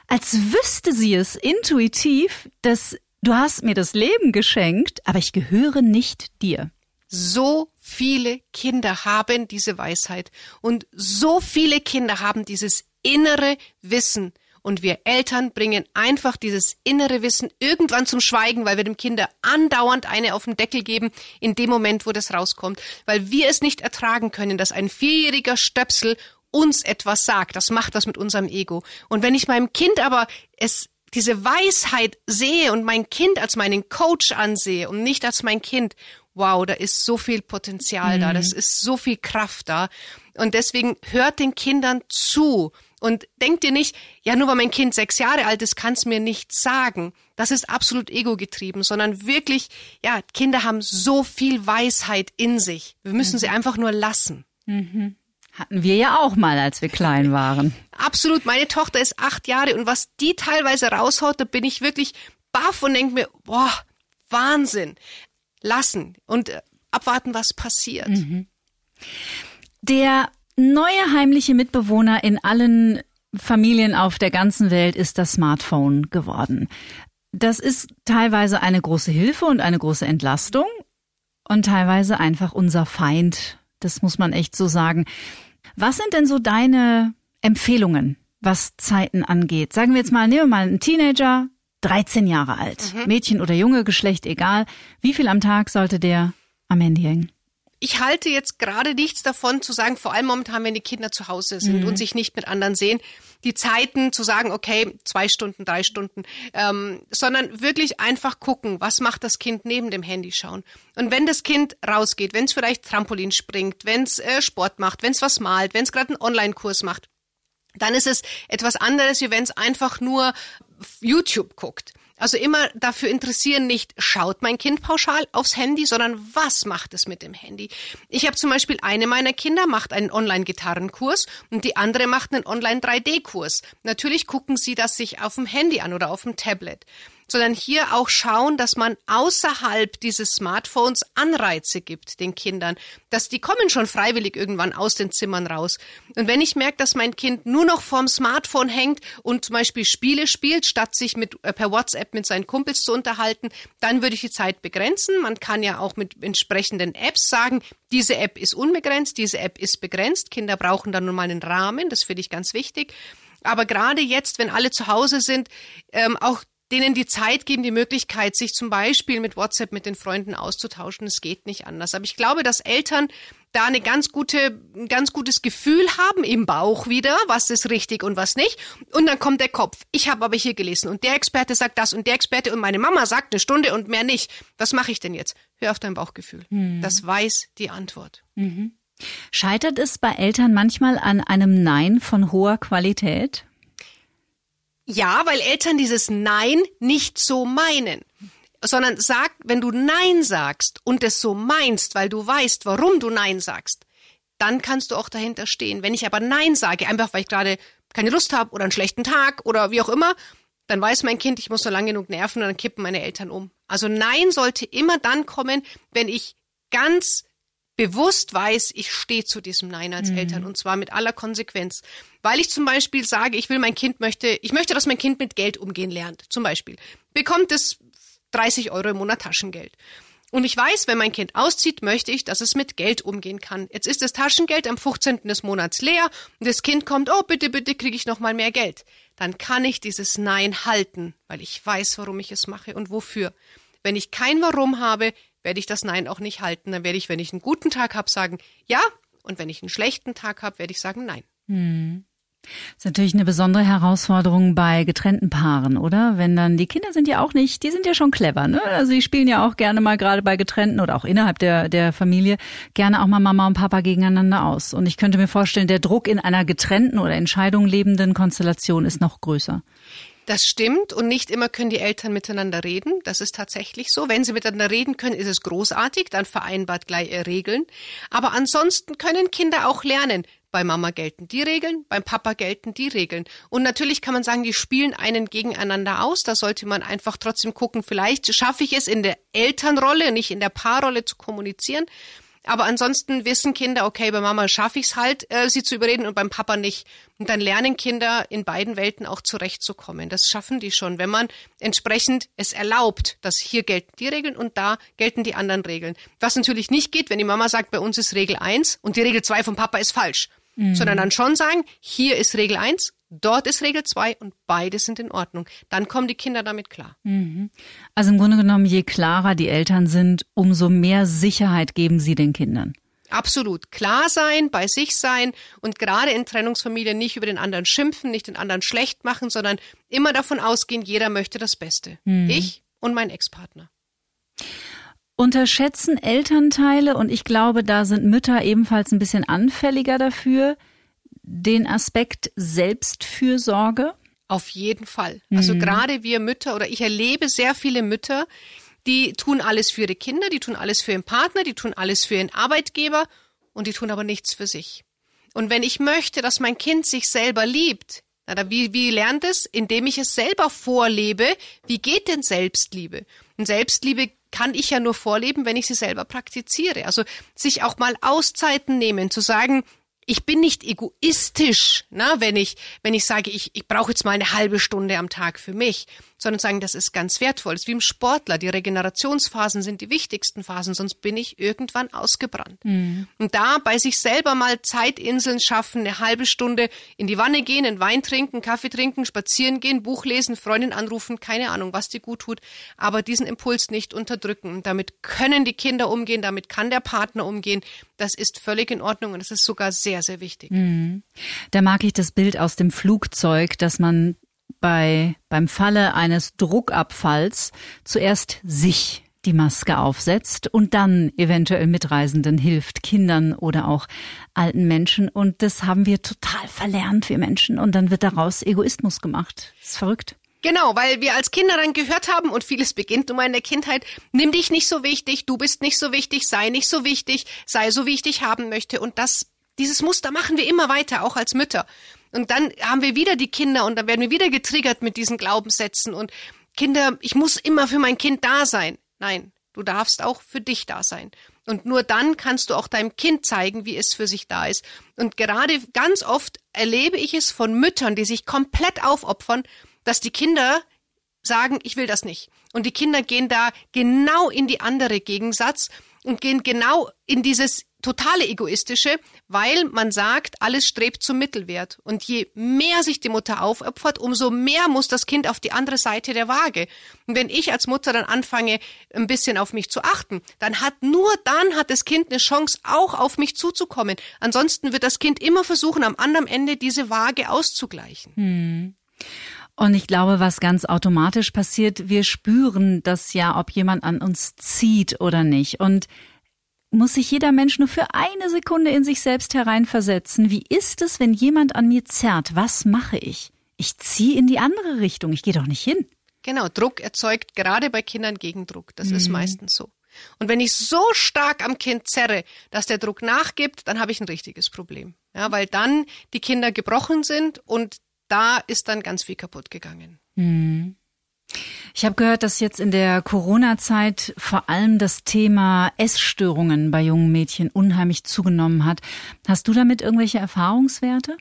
als wüsste sie es intuitiv, dass du hast mir das Leben geschenkt, aber ich gehöre nicht dir.
So viele Kinder haben diese Weisheit und so viele Kinder haben dieses innere Wissen. Und wir Eltern bringen einfach dieses innere Wissen irgendwann zum Schweigen, weil wir dem Kinder andauernd eine auf den Deckel geben, in dem Moment, wo das rauskommt, weil wir es nicht ertragen können, dass ein vierjähriger Stöpsel uns etwas sagt. Das macht was mit unserem Ego. Und wenn ich meinem Kind aber es diese Weisheit sehe und mein Kind als meinen Coach ansehe und nicht als mein Kind wow, da ist so viel Potenzial mhm. da, das ist so viel Kraft da. Und deswegen hört den Kindern zu und denkt ihr nicht, ja, nur weil mein Kind sechs Jahre alt ist, kann es mir nichts sagen. Das ist absolut ego-getrieben, sondern wirklich, ja, Kinder haben so viel Weisheit in sich. Wir müssen mhm. sie einfach nur lassen.
Mhm. Hatten wir ja auch mal, als wir klein waren.
Absolut. Meine Tochter ist acht Jahre und was die teilweise raushaut, da bin ich wirklich baff und denke mir, boah, Wahnsinn lassen und äh, abwarten, was passiert. Mhm.
Der neue heimliche Mitbewohner in allen Familien auf der ganzen Welt ist das Smartphone geworden. Das ist teilweise eine große Hilfe und eine große Entlastung und teilweise einfach unser Feind. Das muss man echt so sagen. Was sind denn so deine Empfehlungen, was Zeiten angeht? Sagen wir jetzt mal, nehmen wir mal einen Teenager, 13 Jahre alt. Mhm. Mädchen oder Junge, Geschlecht egal. Wie viel am Tag sollte der am Handy hängen?
Ich halte jetzt gerade nichts davon zu sagen, vor allem momentan, wenn die Kinder zu Hause sind mhm. und sich nicht mit anderen sehen, die Zeiten zu sagen, okay, zwei Stunden, drei Stunden, ähm, sondern wirklich einfach gucken, was macht das Kind neben dem Handy schauen. Und wenn das Kind rausgeht, wenn es vielleicht Trampolin springt, wenn es äh, Sport macht, wenn es was malt, wenn es gerade einen Online-Kurs macht, dann ist es etwas anderes, wie wenn es einfach nur YouTube guckt. Also immer dafür interessieren, nicht schaut mein Kind pauschal aufs Handy, sondern was macht es mit dem Handy. Ich habe zum Beispiel eine meiner Kinder macht einen Online-Gitarrenkurs und die andere macht einen Online-3D-Kurs. Natürlich gucken sie das sich auf dem Handy an oder auf dem Tablet sondern hier auch schauen, dass man außerhalb dieses Smartphones Anreize gibt den Kindern, dass die kommen schon freiwillig irgendwann aus den Zimmern raus. Und wenn ich merke, dass mein Kind nur noch vorm Smartphone hängt und zum Beispiel Spiele spielt, statt sich mit, äh, per WhatsApp mit seinen Kumpels zu unterhalten, dann würde ich die Zeit begrenzen. Man kann ja auch mit entsprechenden Apps sagen, diese App ist unbegrenzt, diese App ist begrenzt. Kinder brauchen dann nun mal einen Rahmen, das finde ich ganz wichtig. Aber gerade jetzt, wenn alle zu Hause sind, ähm, auch denen die Zeit geben, die Möglichkeit, sich zum Beispiel mit WhatsApp mit den Freunden auszutauschen. Es geht nicht anders. Aber ich glaube, dass Eltern da eine ganz gute, ein ganz gutes Gefühl haben im Bauch wieder, was ist richtig und was nicht. Und dann kommt der Kopf. Ich habe aber hier gelesen und der Experte sagt das und der Experte und meine Mama sagt eine Stunde und mehr nicht. Was mache ich denn jetzt? Hör auf dein Bauchgefühl. Mhm. Das weiß die Antwort. Mhm.
Scheitert es bei Eltern manchmal an einem Nein von hoher Qualität?
Ja, weil Eltern dieses Nein nicht so meinen sondern sag, wenn du Nein sagst und es so meinst, weil du weißt, warum du Nein sagst, dann kannst du auch dahinter stehen. Wenn ich aber Nein sage, einfach weil ich gerade keine Lust habe oder einen schlechten Tag oder wie auch immer, dann weiß mein Kind, ich muss nur lang genug nerven und dann kippen meine Eltern um. Also Nein sollte immer dann kommen, wenn ich ganz bewusst weiß, ich stehe zu diesem Nein als mhm. Eltern und zwar mit aller Konsequenz. Weil ich zum Beispiel sage, ich will mein Kind möchte, ich möchte, dass mein Kind mit Geld umgehen lernt. Zum Beispiel. Bekommt es 30 Euro im Monat Taschengeld. Und ich weiß, wenn mein Kind auszieht, möchte ich, dass es mit Geld umgehen kann. Jetzt ist das Taschengeld am 15. des Monats leer und das Kind kommt, oh bitte, bitte kriege ich noch mal mehr Geld. Dann kann ich dieses Nein halten, weil ich weiß, warum ich es mache und wofür. Wenn ich kein Warum habe, werde ich das Nein auch nicht halten. Dann werde ich, wenn ich einen guten Tag habe, sagen ja. Und wenn ich einen schlechten Tag habe, werde ich sagen Nein. Hm.
Das ist natürlich eine besondere Herausforderung bei getrennten Paaren, oder? Wenn dann, die Kinder sind ja auch nicht, die sind ja schon clever, ne? Also die spielen ja auch gerne mal gerade bei getrennten oder auch innerhalb der, der Familie gerne auch mal Mama und Papa gegeneinander aus. Und ich könnte mir vorstellen, der Druck in einer getrennten oder Entscheidung lebenden Konstellation ist noch größer.
Das stimmt und nicht immer können die Eltern miteinander reden. Das ist tatsächlich so. Wenn sie miteinander reden können, ist es großartig, dann vereinbart gleich Regeln. Aber ansonsten können Kinder auch lernen. Bei Mama gelten die Regeln, beim Papa gelten die Regeln. Und natürlich kann man sagen, die spielen einen gegeneinander aus. Da sollte man einfach trotzdem gucken, vielleicht schaffe ich es in der Elternrolle, nicht in der Paarrolle zu kommunizieren. Aber ansonsten wissen Kinder, okay, bei Mama schaffe ich es halt, äh, sie zu überreden und beim Papa nicht. Und dann lernen Kinder in beiden Welten auch zurechtzukommen. Das schaffen die schon, wenn man entsprechend es erlaubt, dass hier gelten die Regeln und da gelten die anderen Regeln. Was natürlich nicht geht, wenn die Mama sagt, bei uns ist Regel 1 und die Regel 2 vom Papa ist falsch. Mhm. Sondern dann schon sagen, hier ist Regel 1 Dort ist Regel 2 und beide sind in Ordnung. Dann kommen die Kinder damit klar. Mhm.
Also im Grunde genommen, je klarer die Eltern sind, umso mehr Sicherheit geben sie den Kindern.
Absolut. Klar sein, bei sich sein und gerade in Trennungsfamilien nicht über den anderen schimpfen, nicht den anderen schlecht machen, sondern immer davon ausgehen, jeder möchte das Beste. Mhm. Ich und mein Ex-Partner.
Unterschätzen Elternteile, und ich glaube, da sind Mütter ebenfalls ein bisschen anfälliger dafür, den Aspekt Selbstfürsorge?
Auf jeden Fall. Also mhm. gerade wir Mütter oder ich erlebe sehr viele Mütter, die tun alles für ihre Kinder, die tun alles für ihren Partner, die tun alles für ihren Arbeitgeber und die tun aber nichts für sich. Und wenn ich möchte, dass mein Kind sich selber liebt, na, wie, wie lernt es? Indem ich es selber vorlebe. Wie geht denn Selbstliebe? Und Selbstliebe kann ich ja nur vorleben, wenn ich sie selber praktiziere. Also sich auch mal Auszeiten nehmen, zu sagen, ich bin nicht egoistisch, na, wenn ich, wenn ich sage, ich, ich brauche jetzt mal eine halbe Stunde am Tag für mich, sondern sagen, das ist ganz wertvoll. Das ist wie im Sportler. Die Regenerationsphasen sind die wichtigsten Phasen, sonst bin ich irgendwann ausgebrannt. Mhm. Und da bei sich selber mal Zeitinseln schaffen, eine halbe Stunde in die Wanne gehen, einen Wein trinken, Kaffee trinken, spazieren gehen, Buch lesen, Freundin anrufen, keine Ahnung, was dir gut tut, aber diesen Impuls nicht unterdrücken. Und damit können die Kinder umgehen, damit kann der Partner umgehen. Das ist völlig in Ordnung und das ist sogar sehr, sehr wichtig. Mhm.
Da mag ich das Bild aus dem Flugzeug, dass man bei, beim Falle eines Druckabfalls zuerst sich die Maske aufsetzt und dann eventuell Mitreisenden hilft, Kindern oder auch alten Menschen. Und das haben wir total verlernt, wir Menschen. Und dann wird daraus Egoismus gemacht. Das ist verrückt.
Genau, weil wir als Kinder dann gehört haben und vieles beginnt immer in der Kindheit, nimm dich nicht so wichtig, du bist nicht so wichtig, sei nicht so wichtig, sei so wie ich dich haben möchte. Und das, dieses Muster machen wir immer weiter, auch als Mütter. Und dann haben wir wieder die Kinder und dann werden wir wieder getriggert mit diesen Glaubenssätzen und Kinder, ich muss immer für mein Kind da sein. Nein, du darfst auch für dich da sein. Und nur dann kannst du auch deinem Kind zeigen, wie es für sich da ist. Und gerade ganz oft erlebe ich es von Müttern, die sich komplett aufopfern, dass die Kinder sagen, ich will das nicht. Und die Kinder gehen da genau in die andere Gegensatz und gehen genau in dieses totale egoistische, weil man sagt, alles strebt zum Mittelwert. Und je mehr sich die Mutter aufopfert, umso mehr muss das Kind auf die andere Seite der Waage. Und wenn ich als Mutter dann anfange, ein bisschen auf mich zu achten, dann hat nur dann hat das Kind eine Chance, auch auf mich zuzukommen. Ansonsten wird das Kind immer versuchen, am anderen Ende diese Waage auszugleichen. Hm.
Und ich glaube, was ganz automatisch passiert, wir spüren das ja, ob jemand an uns zieht oder nicht. Und muss sich jeder Mensch nur für eine Sekunde in sich selbst hereinversetzen. Wie ist es, wenn jemand an mir zerrt? Was mache ich? Ich ziehe in die andere Richtung. Ich gehe doch nicht hin.
Genau, Druck erzeugt gerade bei Kindern Gegendruck. Das mhm. ist meistens so. Und wenn ich so stark am Kind zerre, dass der Druck nachgibt, dann habe ich ein richtiges Problem. Ja, weil dann die Kinder gebrochen sind und da ist dann ganz viel kaputt gegangen. Mhm.
Ich habe gehört, dass jetzt in der Corona-Zeit vor allem das Thema Essstörungen bei jungen Mädchen unheimlich zugenommen hat. Hast du damit irgendwelche Erfahrungswerte?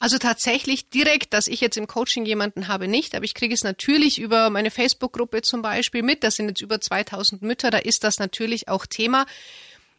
Also tatsächlich direkt, dass ich jetzt im Coaching jemanden habe, nicht, aber ich kriege es natürlich über meine Facebook-Gruppe zum Beispiel mit. Das sind jetzt über 2000 Mütter, da ist das natürlich auch Thema.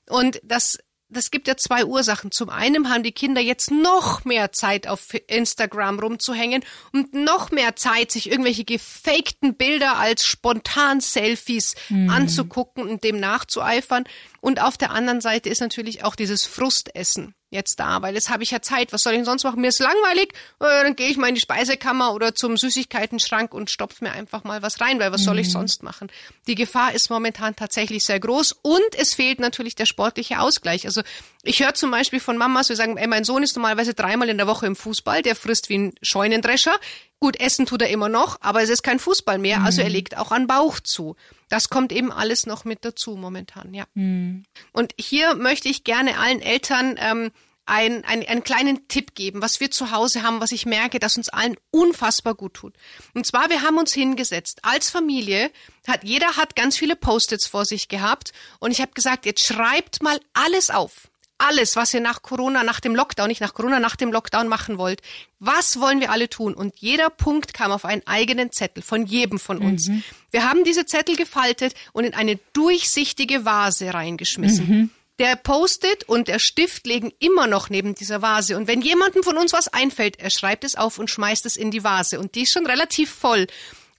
Und das das gibt ja zwei Ursachen. Zum einen haben die Kinder jetzt noch mehr Zeit auf Instagram rumzuhängen und noch mehr Zeit, sich irgendwelche gefakten Bilder als spontan Selfies mhm. anzugucken und dem nachzueifern. Und auf der anderen Seite ist natürlich auch dieses Frustessen jetzt da, weil jetzt habe ich ja Zeit. Was soll ich denn sonst machen? Mir ist langweilig, äh, dann gehe ich mal in die Speisekammer oder zum Süßigkeitenschrank und stopf mir einfach mal was rein, weil was mhm. soll ich mhm. sonst machen? Die Gefahr ist momentan tatsächlich sehr groß und es fehlt natürlich der sportliche Ausgleich. Also ich höre zum Beispiel von Mamas, wir sagen, ey, mein Sohn ist normalerweise dreimal in der Woche im Fußball, der frisst wie ein Scheunendrescher. Gut, essen tut er immer noch, aber es ist kein Fußball mehr, also er mhm. legt auch an Bauch zu. Das kommt eben alles noch mit dazu momentan, ja. Mhm. Und hier möchte ich gerne allen Eltern ähm, ein, ein, einen kleinen Tipp geben, was wir zu Hause haben, was ich merke, dass uns allen unfassbar gut tut. Und zwar, wir haben uns hingesetzt als Familie, hat jeder hat ganz viele Post-its vor sich gehabt und ich habe gesagt, jetzt schreibt mal alles auf alles, was ihr nach Corona, nach dem Lockdown, nicht nach Corona, nach dem Lockdown machen wollt. Was wollen wir alle tun? Und jeder Punkt kam auf einen eigenen Zettel von jedem von uns. Mhm. Wir haben diese Zettel gefaltet und in eine durchsichtige Vase reingeschmissen. Mhm. Der Post-it und der Stift liegen immer noch neben dieser Vase. Und wenn jemandem von uns was einfällt, er schreibt es auf und schmeißt es in die Vase. Und die ist schon relativ voll.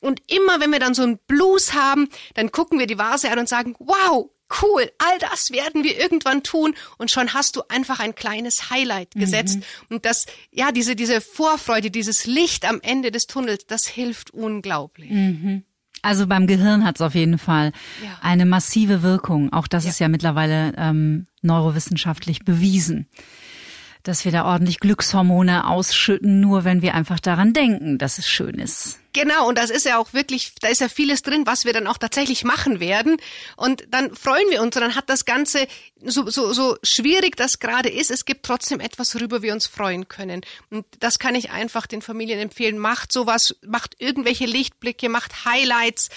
Und immer wenn wir dann so einen Blues haben, dann gucken wir die Vase an und sagen, wow, cool, all das werden wir irgendwann tun und schon hast du einfach ein kleines Highlight gesetzt mhm. und das ja diese diese Vorfreude, dieses Licht am Ende des Tunnels, das hilft unglaublich.
Mhm. Also beim Gehirn hat es auf jeden Fall ja. eine massive Wirkung. Auch das ja. ist ja mittlerweile ähm, neurowissenschaftlich bewiesen dass wir da ordentlich Glückshormone ausschütten, nur wenn wir einfach daran denken, dass es schön ist.
Genau, und das ist ja auch wirklich, da ist ja vieles drin, was wir dann auch tatsächlich machen werden. Und dann freuen wir uns und dann hat das Ganze, so, so, so schwierig das gerade ist, es gibt trotzdem etwas, worüber wir uns freuen können. Und das kann ich einfach den Familien empfehlen. Macht sowas, macht irgendwelche Lichtblicke, macht Highlights,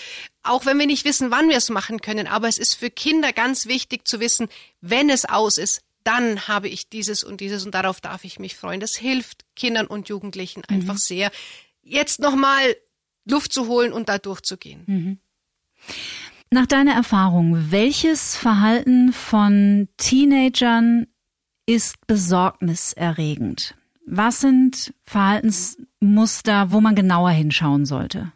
auch wenn wir nicht wissen, wann wir es machen können. Aber es ist für Kinder ganz wichtig zu wissen, wenn es aus ist, dann habe ich dieses und dieses und darauf darf ich mich freuen. Das hilft Kindern und Jugendlichen mhm. einfach sehr, jetzt nochmal Luft zu holen und da durchzugehen. Mhm.
Nach deiner Erfahrung, welches Verhalten von Teenagern ist besorgniserregend? Was sind Verhaltensmuster, wo man genauer hinschauen sollte?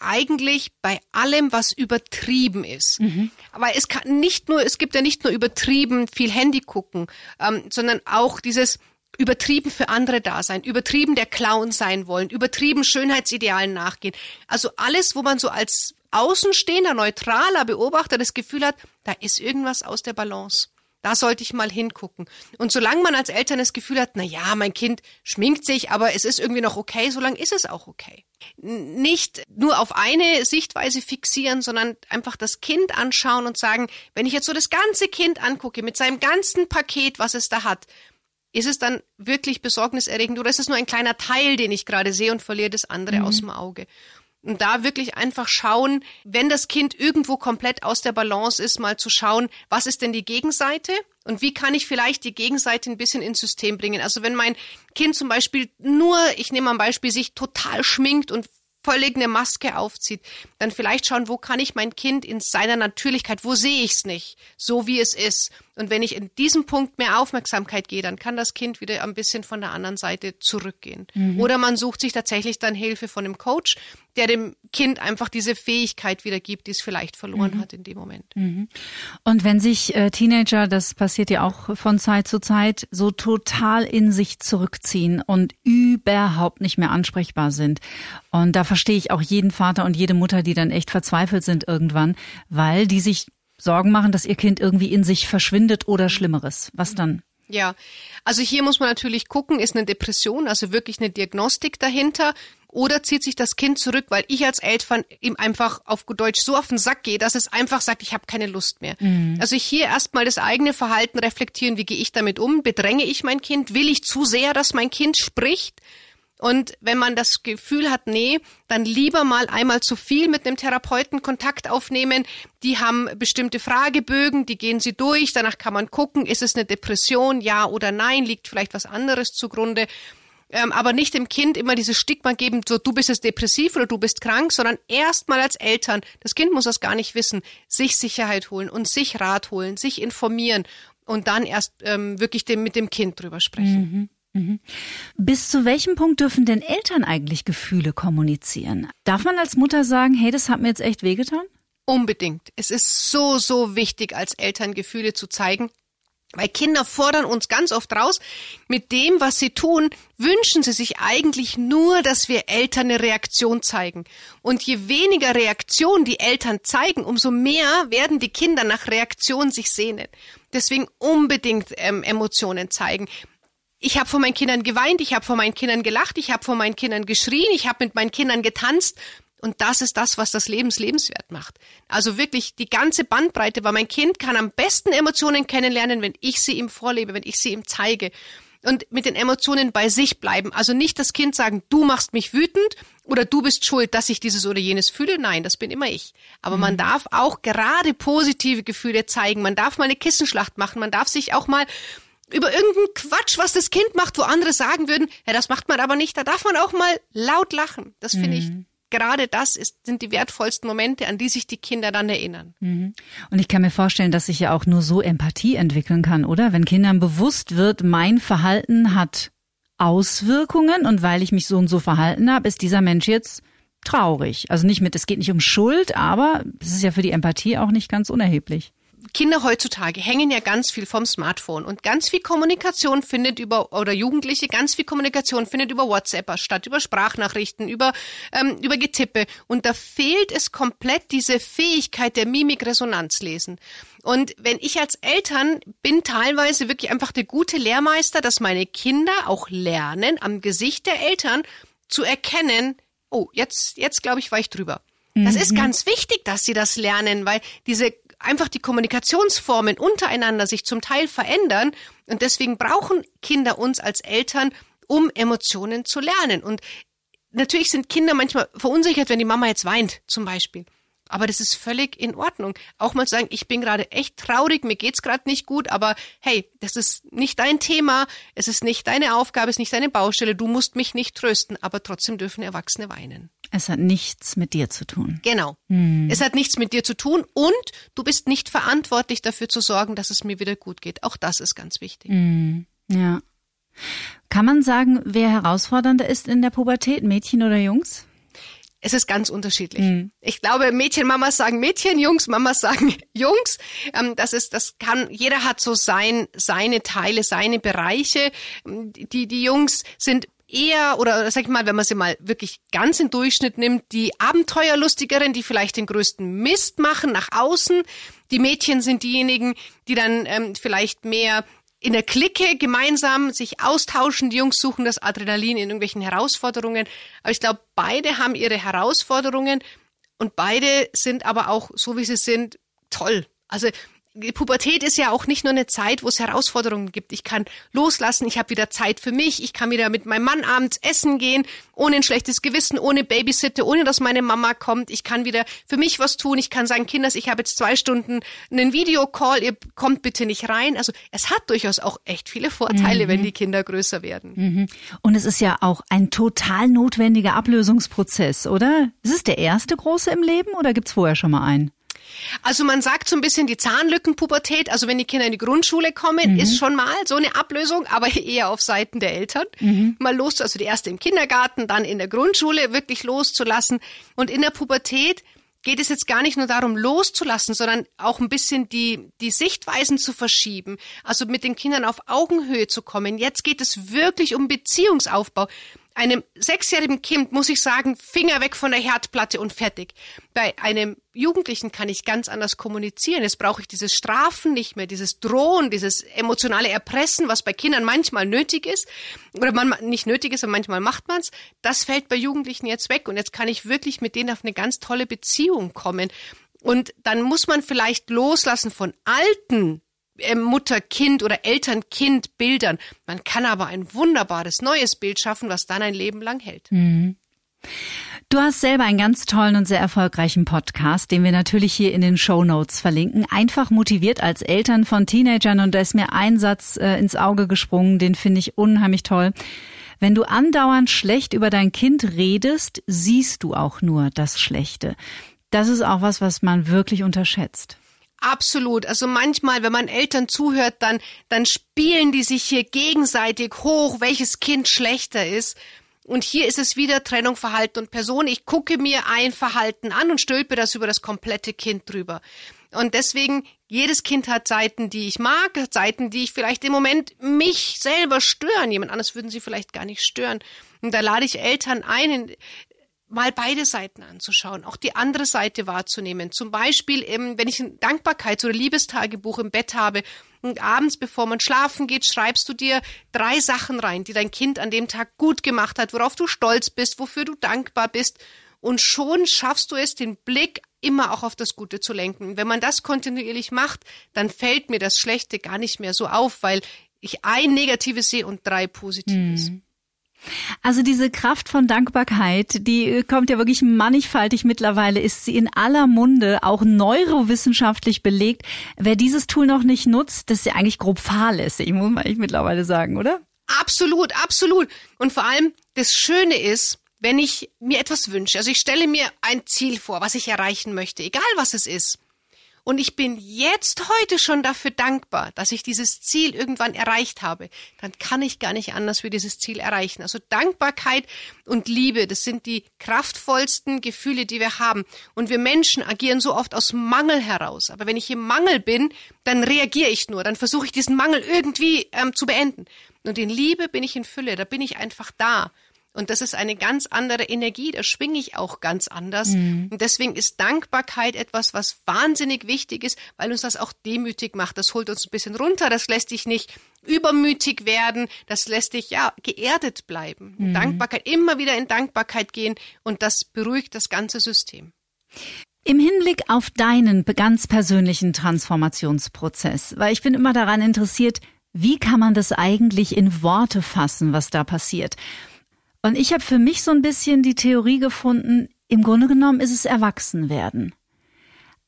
Eigentlich bei allem, was übertrieben ist. Mhm. Aber es kann nicht nur, es gibt ja nicht nur übertrieben viel Handy gucken, ähm, sondern auch dieses übertrieben für andere da sein, übertrieben der Clown sein wollen, übertrieben Schönheitsidealen nachgehen. Also alles, wo man so als außenstehender, neutraler Beobachter das Gefühl hat, da ist irgendwas aus der Balance. Da sollte ich mal hingucken. Und solange man als Eltern das Gefühl hat, na ja, mein Kind schminkt sich, aber es ist irgendwie noch okay, solange ist es auch okay nicht nur auf eine Sichtweise fixieren, sondern einfach das Kind anschauen und sagen, wenn ich jetzt so das ganze Kind angucke mit seinem ganzen Paket, was es da hat, ist es dann wirklich besorgniserregend oder ist es nur ein kleiner Teil, den ich gerade sehe und verliere das andere mhm. aus dem Auge? Und da wirklich einfach schauen, wenn das Kind irgendwo komplett aus der Balance ist, mal zu schauen, was ist denn die Gegenseite und wie kann ich vielleicht die Gegenseite ein bisschen ins System bringen. Also wenn mein Kind zum Beispiel nur, ich nehme mal ein Beispiel, sich total schminkt und völlig eine Maske aufzieht, dann vielleicht schauen, wo kann ich mein Kind in seiner Natürlichkeit, wo sehe ich es nicht, so wie es ist. Und wenn ich in diesem Punkt mehr Aufmerksamkeit gehe, dann kann das Kind wieder ein bisschen von der anderen Seite zurückgehen. Mhm. Oder man sucht sich tatsächlich dann Hilfe von einem Coach, der dem Kind einfach diese Fähigkeit wieder gibt, die es vielleicht verloren mhm. hat in dem Moment. Mhm.
Und wenn sich äh, Teenager, das passiert ja auch von Zeit zu Zeit, so total in sich zurückziehen und überhaupt nicht mehr ansprechbar sind. Und da verstehe ich auch jeden Vater und jede Mutter, die dann echt verzweifelt sind irgendwann, weil die sich Sorgen machen, dass ihr Kind irgendwie in sich verschwindet oder Schlimmeres. Was dann?
Ja, also hier muss man natürlich gucken, ist eine Depression, also wirklich eine Diagnostik dahinter oder zieht sich das Kind zurück, weil ich als Eltern ihm einfach auf gut Deutsch so auf den Sack gehe, dass es einfach sagt, ich habe keine Lust mehr. Mhm. Also hier erstmal das eigene Verhalten reflektieren, wie gehe ich damit um? Bedränge ich mein Kind? Will ich zu sehr, dass mein Kind spricht? Und wenn man das Gefühl hat, nee, dann lieber mal einmal zu viel mit einem Therapeuten Kontakt aufnehmen. Die haben bestimmte Fragebögen, die gehen sie durch. Danach kann man gucken, ist es eine Depression, ja oder nein, liegt vielleicht was anderes zugrunde. Ähm, aber nicht dem Kind immer dieses Stigma geben, so du bist jetzt depressiv oder du bist krank, sondern erstmal als Eltern, das Kind muss das gar nicht wissen, sich Sicherheit holen und sich Rat holen, sich informieren und dann erst ähm, wirklich dem, mit dem Kind drüber sprechen. Mhm.
Mhm. Bis zu welchem Punkt dürfen denn Eltern eigentlich Gefühle kommunizieren? Darf man als Mutter sagen, hey, das hat mir jetzt echt wehgetan?
Unbedingt. Es ist so, so wichtig, als Eltern Gefühle zu zeigen. Weil Kinder fordern uns ganz oft raus, mit dem, was sie tun, wünschen sie sich eigentlich nur, dass wir Eltern eine Reaktion zeigen. Und je weniger Reaktion die Eltern zeigen, umso mehr werden die Kinder nach Reaktion sich sehnen. Deswegen unbedingt ähm, Emotionen zeigen ich habe vor meinen Kindern geweint, ich habe vor meinen Kindern gelacht, ich habe vor meinen Kindern geschrien, ich habe mit meinen Kindern getanzt. Und das ist das, was das Lebens lebenswert macht. Also wirklich die ganze Bandbreite, weil mein Kind kann am besten Emotionen kennenlernen, wenn ich sie ihm vorlebe, wenn ich sie ihm zeige. und mit den Emotionen bei sich bleiben. Also nicht das Kind sagen, du machst mich wütend oder du bist schuld, dass ich dieses oder jenes fühle. Nein, das bin immer ich. Aber mhm. man darf auch gerade positive Gefühle zeigen. Man darf mal eine Kissenschlacht machen. Man darf sich auch mal über irgendeinen Quatsch, was das Kind macht, wo andere sagen würden, ja, das macht man aber nicht. Da darf man auch mal laut lachen. Das finde mhm. ich gerade das ist, sind die wertvollsten Momente, an die sich die Kinder dann erinnern.
Mhm. Und ich kann mir vorstellen, dass sich ja auch nur so Empathie entwickeln kann, oder? Wenn Kindern bewusst wird, mein Verhalten hat Auswirkungen und weil ich mich so und so verhalten habe, ist dieser Mensch jetzt traurig. Also nicht mit, es geht nicht um Schuld, aber es ist ja für die Empathie auch nicht ganz unerheblich.
Kinder heutzutage hängen ja ganz viel vom Smartphone und ganz viel Kommunikation findet über oder Jugendliche ganz viel Kommunikation findet über WhatsApp statt über Sprachnachrichten über ähm, über Getippe. Und da fehlt es komplett diese Fähigkeit der Mimikresonanz lesen. Und wenn ich als Eltern bin teilweise wirklich einfach der gute Lehrmeister, dass meine Kinder auch lernen am Gesicht der Eltern zu erkennen, oh jetzt jetzt glaube ich war ich drüber. Das ist mhm. ganz wichtig, dass sie das lernen, weil diese einfach die Kommunikationsformen untereinander sich zum Teil verändern und deswegen brauchen Kinder uns als Eltern, um Emotionen zu lernen. Und natürlich sind Kinder manchmal verunsichert, wenn die Mama jetzt weint, zum Beispiel. Aber das ist völlig in Ordnung. Auch mal zu sagen, ich bin gerade echt traurig, mir geht's gerade nicht gut, aber hey, das ist nicht dein Thema, es ist nicht deine Aufgabe, es ist nicht deine Baustelle, du musst mich nicht trösten, aber trotzdem dürfen Erwachsene weinen.
Es hat nichts mit dir zu tun.
Genau. Hm. Es hat nichts mit dir zu tun und du bist nicht verantwortlich dafür zu sorgen, dass es mir wieder gut geht. Auch das ist ganz wichtig.
Hm. Ja. Kann man sagen, wer herausfordernder ist in der Pubertät, Mädchen oder Jungs?
Es ist ganz unterschiedlich. Mhm. Ich glaube, Mädchenmamas sagen Mädchen, Jungs, Mamas sagen Jungs. Ähm, das ist, das kann, jeder hat so sein, seine Teile, seine Bereiche. Die, die Jungs sind eher, oder sag ich mal, wenn man sie mal wirklich ganz im Durchschnitt nimmt, die Abenteuerlustigeren, die vielleicht den größten Mist machen nach außen. Die Mädchen sind diejenigen, die dann ähm, vielleicht mehr in der Clique gemeinsam sich austauschen. Die Jungs suchen das Adrenalin in irgendwelchen Herausforderungen. Aber ich glaube, beide haben ihre Herausforderungen und beide sind aber auch, so wie sie sind, toll. Also Pubertät ist ja auch nicht nur eine Zeit, wo es Herausforderungen gibt. Ich kann loslassen, ich habe wieder Zeit für mich, ich kann wieder mit meinem Mann abends essen gehen, ohne ein schlechtes Gewissen, ohne Babysitter, ohne dass meine Mama kommt. Ich kann wieder für mich was tun. Ich kann sagen, Kinders, ich habe jetzt zwei Stunden einen Videocall, ihr kommt bitte nicht rein. Also es hat durchaus auch echt viele Vorteile, mhm. wenn die Kinder größer werden.
Mhm. Und es ist ja auch ein total notwendiger Ablösungsprozess, oder? Ist es der erste große im Leben oder gibt's vorher schon mal einen?
Also man sagt so ein bisschen die Zahnlückenpubertät, also wenn die Kinder in die Grundschule kommen, mhm. ist schon mal so eine Ablösung, aber eher auf Seiten der Eltern. Mhm. Mal los, also die erste im Kindergarten, dann in der Grundschule wirklich loszulassen. Und in der Pubertät geht es jetzt gar nicht nur darum, loszulassen, sondern auch ein bisschen die, die Sichtweisen zu verschieben. Also mit den Kindern auf Augenhöhe zu kommen. Jetzt geht es wirklich um Beziehungsaufbau einem sechsjährigen Kind muss ich sagen, Finger weg von der Herdplatte und fertig. Bei einem Jugendlichen kann ich ganz anders kommunizieren. Jetzt brauche ich dieses Strafen nicht mehr, dieses Drohen, dieses emotionale Erpressen, was bei Kindern manchmal nötig ist oder man nicht nötig ist, aber manchmal macht man es. Das fällt bei Jugendlichen jetzt weg und jetzt kann ich wirklich mit denen auf eine ganz tolle Beziehung kommen. Und dann muss man vielleicht loslassen von alten äh, Mutter-Kind oder Eltern-Kind-Bildern. Man kann aber ein wunderbares neues Bild schaffen, was dann ein Leben lang hält. Mhm.
Du hast selber einen ganz tollen und sehr erfolgreichen Podcast, den wir natürlich hier in den Show Notes verlinken. Einfach motiviert als Eltern von Teenagern und da ist mir ein Satz äh, ins Auge gesprungen, den finde ich unheimlich toll. Wenn du andauernd schlecht über dein Kind redest, siehst du auch nur das Schlechte. Das ist auch was, was man wirklich unterschätzt.
Absolut. Also manchmal, wenn man Eltern zuhört, dann, dann spielen die sich hier gegenseitig hoch, welches Kind schlechter ist. Und hier ist es wieder Trennung, Verhalten und Person. Ich gucke mir ein Verhalten an und stülpe das über das komplette Kind drüber. Und deswegen, jedes Kind hat Seiten, die ich mag, Seiten, die ich vielleicht im Moment mich selber stören. Jemand anderes würden sie vielleicht gar nicht stören. Und da lade ich Eltern ein, mal beide Seiten anzuschauen, auch die andere Seite wahrzunehmen. Zum Beispiel, wenn ich ein Dankbarkeits- oder Liebestagebuch im Bett habe und abends, bevor man schlafen geht, schreibst du dir drei Sachen rein, die dein Kind an dem Tag gut gemacht hat, worauf du stolz bist, wofür du dankbar bist. Und schon schaffst du es, den Blick immer auch auf das Gute zu lenken. Wenn man das kontinuierlich macht, dann fällt mir das Schlechte gar nicht mehr so auf, weil ich ein Negatives sehe und drei Positives. Mhm.
Also diese Kraft von Dankbarkeit, die kommt ja wirklich mannigfaltig mittlerweile, ist sie in aller Munde, auch neurowissenschaftlich belegt. Wer dieses Tool noch nicht nutzt, das ist ja eigentlich grob fahrlässig, muss man eigentlich mittlerweile sagen, oder?
Absolut, absolut. Und vor allem, das Schöne ist, wenn ich mir etwas wünsche, also ich stelle mir ein Ziel vor, was ich erreichen möchte, egal was es ist. Und ich bin jetzt heute schon dafür dankbar, dass ich dieses Ziel irgendwann erreicht habe. Dann kann ich gar nicht anders für dieses Ziel erreichen. Also Dankbarkeit und Liebe, das sind die kraftvollsten Gefühle, die wir haben. Und wir Menschen agieren so oft aus Mangel heraus. Aber wenn ich im Mangel bin, dann reagiere ich nur. Dann versuche ich diesen Mangel irgendwie ähm, zu beenden. Und in Liebe bin ich in Fülle. Da bin ich einfach da. Und das ist eine ganz andere Energie, da schwinge ich auch ganz anders. Mhm. Und deswegen ist Dankbarkeit etwas, was wahnsinnig wichtig ist, weil uns das auch demütig macht. Das holt uns ein bisschen runter, das lässt dich nicht übermütig werden, das lässt dich ja geerdet bleiben. Mhm. Dankbarkeit, immer wieder in Dankbarkeit gehen und das beruhigt das ganze System.
Im Hinblick auf deinen ganz persönlichen Transformationsprozess, weil ich bin immer daran interessiert, wie kann man das eigentlich in Worte fassen, was da passiert? Und ich habe für mich so ein bisschen die Theorie gefunden, im Grunde genommen ist es Erwachsenwerden.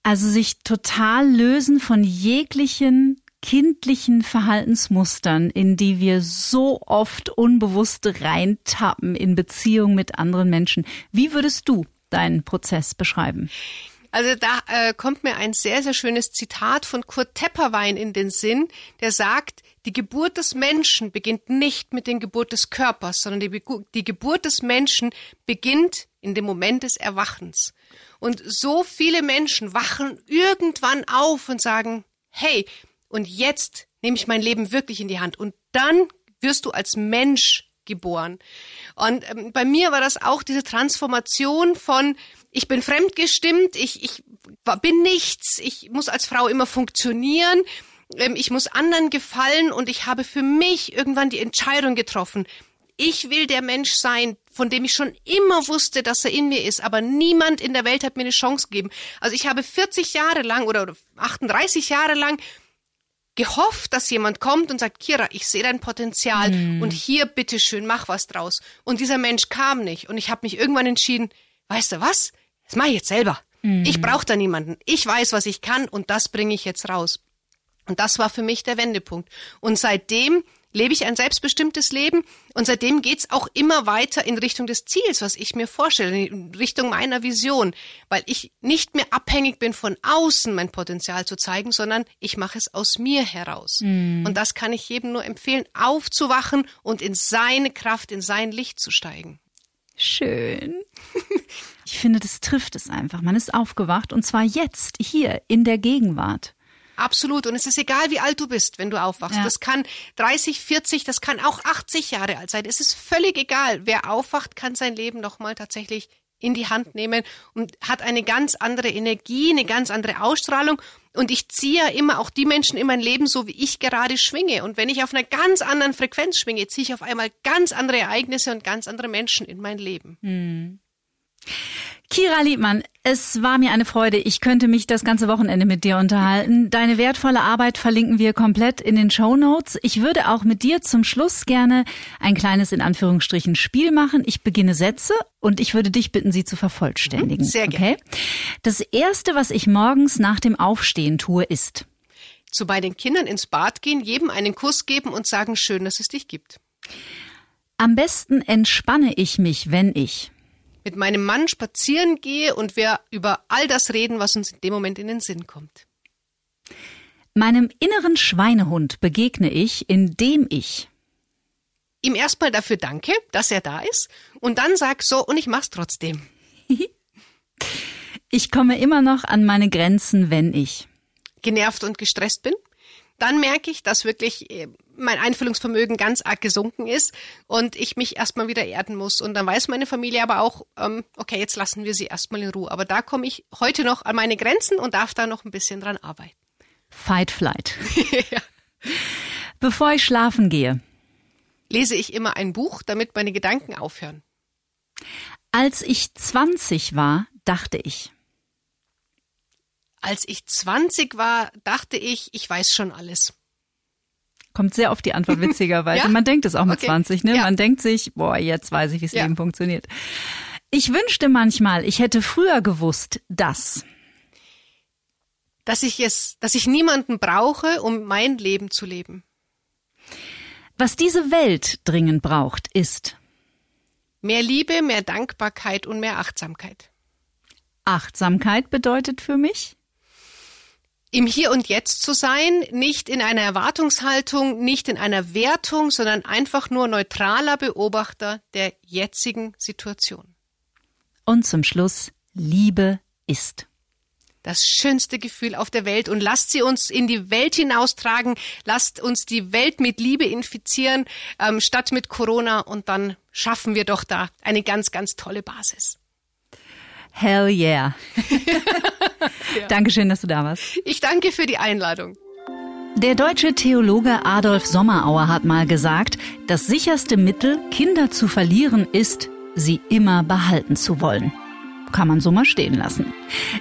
Also sich total lösen von jeglichen kindlichen Verhaltensmustern, in die wir so oft unbewusst reintappen in Beziehung mit anderen Menschen. Wie würdest du deinen Prozess beschreiben?
Also da äh, kommt mir ein sehr, sehr schönes Zitat von Kurt Tepperwein in den Sinn, der sagt, die Geburt des Menschen beginnt nicht mit der Geburt des Körpers, sondern die, die Geburt des Menschen beginnt in dem Moment des Erwachens. Und so viele Menschen wachen irgendwann auf und sagen, hey, und jetzt nehme ich mein Leben wirklich in die Hand. Und dann wirst du als Mensch geboren. Und ähm, bei mir war das auch diese Transformation von, ich bin fremdgestimmt, ich, ich bin nichts, ich muss als Frau immer funktionieren, ähm, ich muss anderen gefallen und ich habe für mich irgendwann die Entscheidung getroffen. Ich will der Mensch sein, von dem ich schon immer wusste, dass er in mir ist, aber niemand in der Welt hat mir eine Chance gegeben. Also ich habe 40 Jahre lang oder 38 Jahre lang gehofft, dass jemand kommt und sagt, Kira, ich sehe dein Potenzial mm. und hier bitteschön, mach was draus. Und dieser Mensch kam nicht und ich habe mich irgendwann entschieden, weißt du was, das mache ich jetzt selber. Mm. Ich brauche da niemanden. Ich weiß, was ich kann und das bringe ich jetzt raus. Und das war für mich der Wendepunkt. Und seitdem lebe ich ein selbstbestimmtes Leben und seitdem geht's auch immer weiter in Richtung des Ziels, was ich mir vorstelle, in Richtung meiner Vision, weil ich nicht mehr abhängig bin von außen mein Potenzial zu zeigen, sondern ich mache es aus mir heraus. Mm. Und das kann ich jedem nur empfehlen, aufzuwachen und in seine Kraft, in sein Licht zu steigen.
Schön. Ich finde, das trifft es einfach. Man ist aufgewacht und zwar jetzt, hier, in der Gegenwart.
Absolut. Und es ist egal, wie alt du bist, wenn du aufwachst. Ja. Das kann 30, 40, das kann auch 80 Jahre alt sein. Es ist völlig egal. Wer aufwacht, kann sein Leben nochmal tatsächlich in die Hand nehmen und hat eine ganz andere Energie, eine ganz andere Ausstrahlung. Und ich ziehe ja immer auch die Menschen in mein Leben so, wie ich gerade schwinge. Und wenn ich auf einer ganz anderen Frequenz schwinge, ziehe ich auf einmal ganz andere Ereignisse und ganz andere Menschen in mein Leben. Hm.
Kira Liebmann, es war mir eine Freude. Ich könnte mich das ganze Wochenende mit dir unterhalten. Deine wertvolle Arbeit verlinken wir komplett in den Show Notes. Ich würde auch mit dir zum Schluss gerne ein kleines in Anführungsstrichen Spiel machen. Ich beginne Sätze und ich würde dich bitten, sie zu vervollständigen.
Mhm, sehr gerne. Okay?
Das erste, was ich morgens nach dem Aufstehen tue, ist
zu bei den Kindern ins Bad gehen, jedem einen Kuss geben und sagen, schön, dass es dich gibt.
Am besten entspanne ich mich, wenn ich
mit meinem Mann spazieren gehe und wir über all das reden, was uns in dem Moment in den Sinn kommt.
Meinem inneren Schweinehund begegne ich, indem ich
ihm erstmal dafür danke, dass er da ist und dann sag so und ich mach's trotzdem.
ich komme immer noch an meine Grenzen, wenn ich
genervt und gestresst bin. Dann merke ich, dass wirklich äh, mein Einfühlungsvermögen ganz arg gesunken ist und ich mich erstmal wieder erden muss. Und dann weiß meine Familie aber auch, ähm, okay, jetzt lassen wir sie erstmal in Ruhe. Aber da komme ich heute noch an meine Grenzen und darf da noch ein bisschen dran arbeiten.
Fight Flight. ja. Bevor ich schlafen gehe,
lese ich immer ein Buch, damit meine Gedanken aufhören.
Als ich 20 war, dachte ich.
Als ich 20 war, dachte ich, ich weiß schon alles.
Kommt sehr oft die Antwort witzigerweise. ja? Man denkt es auch mit okay. 20, ne? Ja. Man denkt sich, boah, jetzt weiß ich, wie das ja. Leben funktioniert. Ich wünschte manchmal, ich hätte früher gewusst, dass
dass ich es, dass ich niemanden brauche, um mein Leben zu leben.
Was diese Welt dringend braucht, ist
mehr Liebe, mehr Dankbarkeit und mehr Achtsamkeit.
Achtsamkeit bedeutet für mich?
Im Hier und Jetzt zu sein, nicht in einer Erwartungshaltung, nicht in einer Wertung, sondern einfach nur neutraler Beobachter der jetzigen Situation.
Und zum Schluss, Liebe ist
das schönste Gefühl auf der Welt und lasst sie uns in die Welt hinaustragen, lasst uns die Welt mit Liebe infizieren, ähm, statt mit Corona und dann schaffen wir doch da eine ganz, ganz tolle Basis.
Hell yeah. ja. Dankeschön, dass du da warst.
Ich danke für die Einladung.
Der deutsche Theologe Adolf Sommerauer hat mal gesagt, das sicherste Mittel, Kinder zu verlieren, ist, sie immer behalten zu wollen kann man so mal stehen lassen.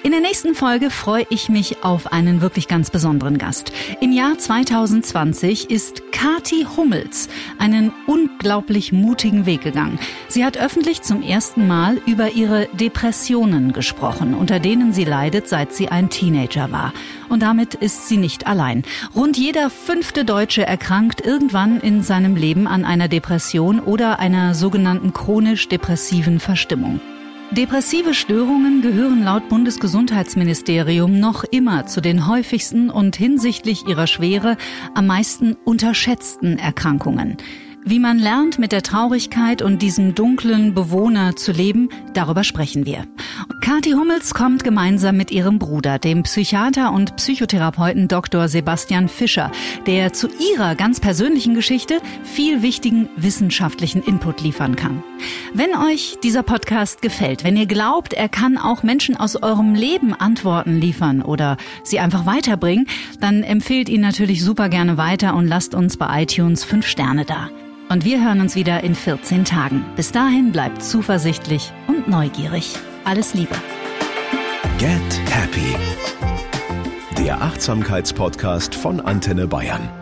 In der nächsten Folge freue ich mich auf einen wirklich ganz besonderen Gast. Im Jahr 2020 ist Kati Hummels einen unglaublich mutigen Weg gegangen. Sie hat öffentlich zum ersten Mal über ihre Depressionen gesprochen, unter denen sie leidet, seit sie ein Teenager war. Und damit ist sie nicht allein. Rund jeder fünfte Deutsche erkrankt irgendwann in seinem Leben an einer Depression oder einer sogenannten chronisch depressiven Verstimmung. Depressive Störungen gehören laut Bundesgesundheitsministerium noch immer zu den häufigsten und hinsichtlich ihrer Schwere am meisten unterschätzten Erkrankungen. Wie man lernt, mit der Traurigkeit und diesem dunklen Bewohner zu leben, darüber sprechen wir. Kathi Hummels kommt gemeinsam mit ihrem Bruder, dem Psychiater und Psychotherapeuten Dr. Sebastian Fischer, der zu ihrer ganz persönlichen Geschichte viel wichtigen wissenschaftlichen Input liefern kann. Wenn euch dieser Podcast gefällt, wenn ihr glaubt, er kann auch Menschen aus eurem Leben Antworten liefern oder sie einfach weiterbringen, dann empfehlt ihn natürlich super gerne weiter und lasst uns bei iTunes fünf Sterne da. Und wir hören uns wieder in 14 Tagen. Bis dahin bleibt zuversichtlich und neugierig. Alles Liebe.
Get Happy. Der Achtsamkeitspodcast von Antenne Bayern.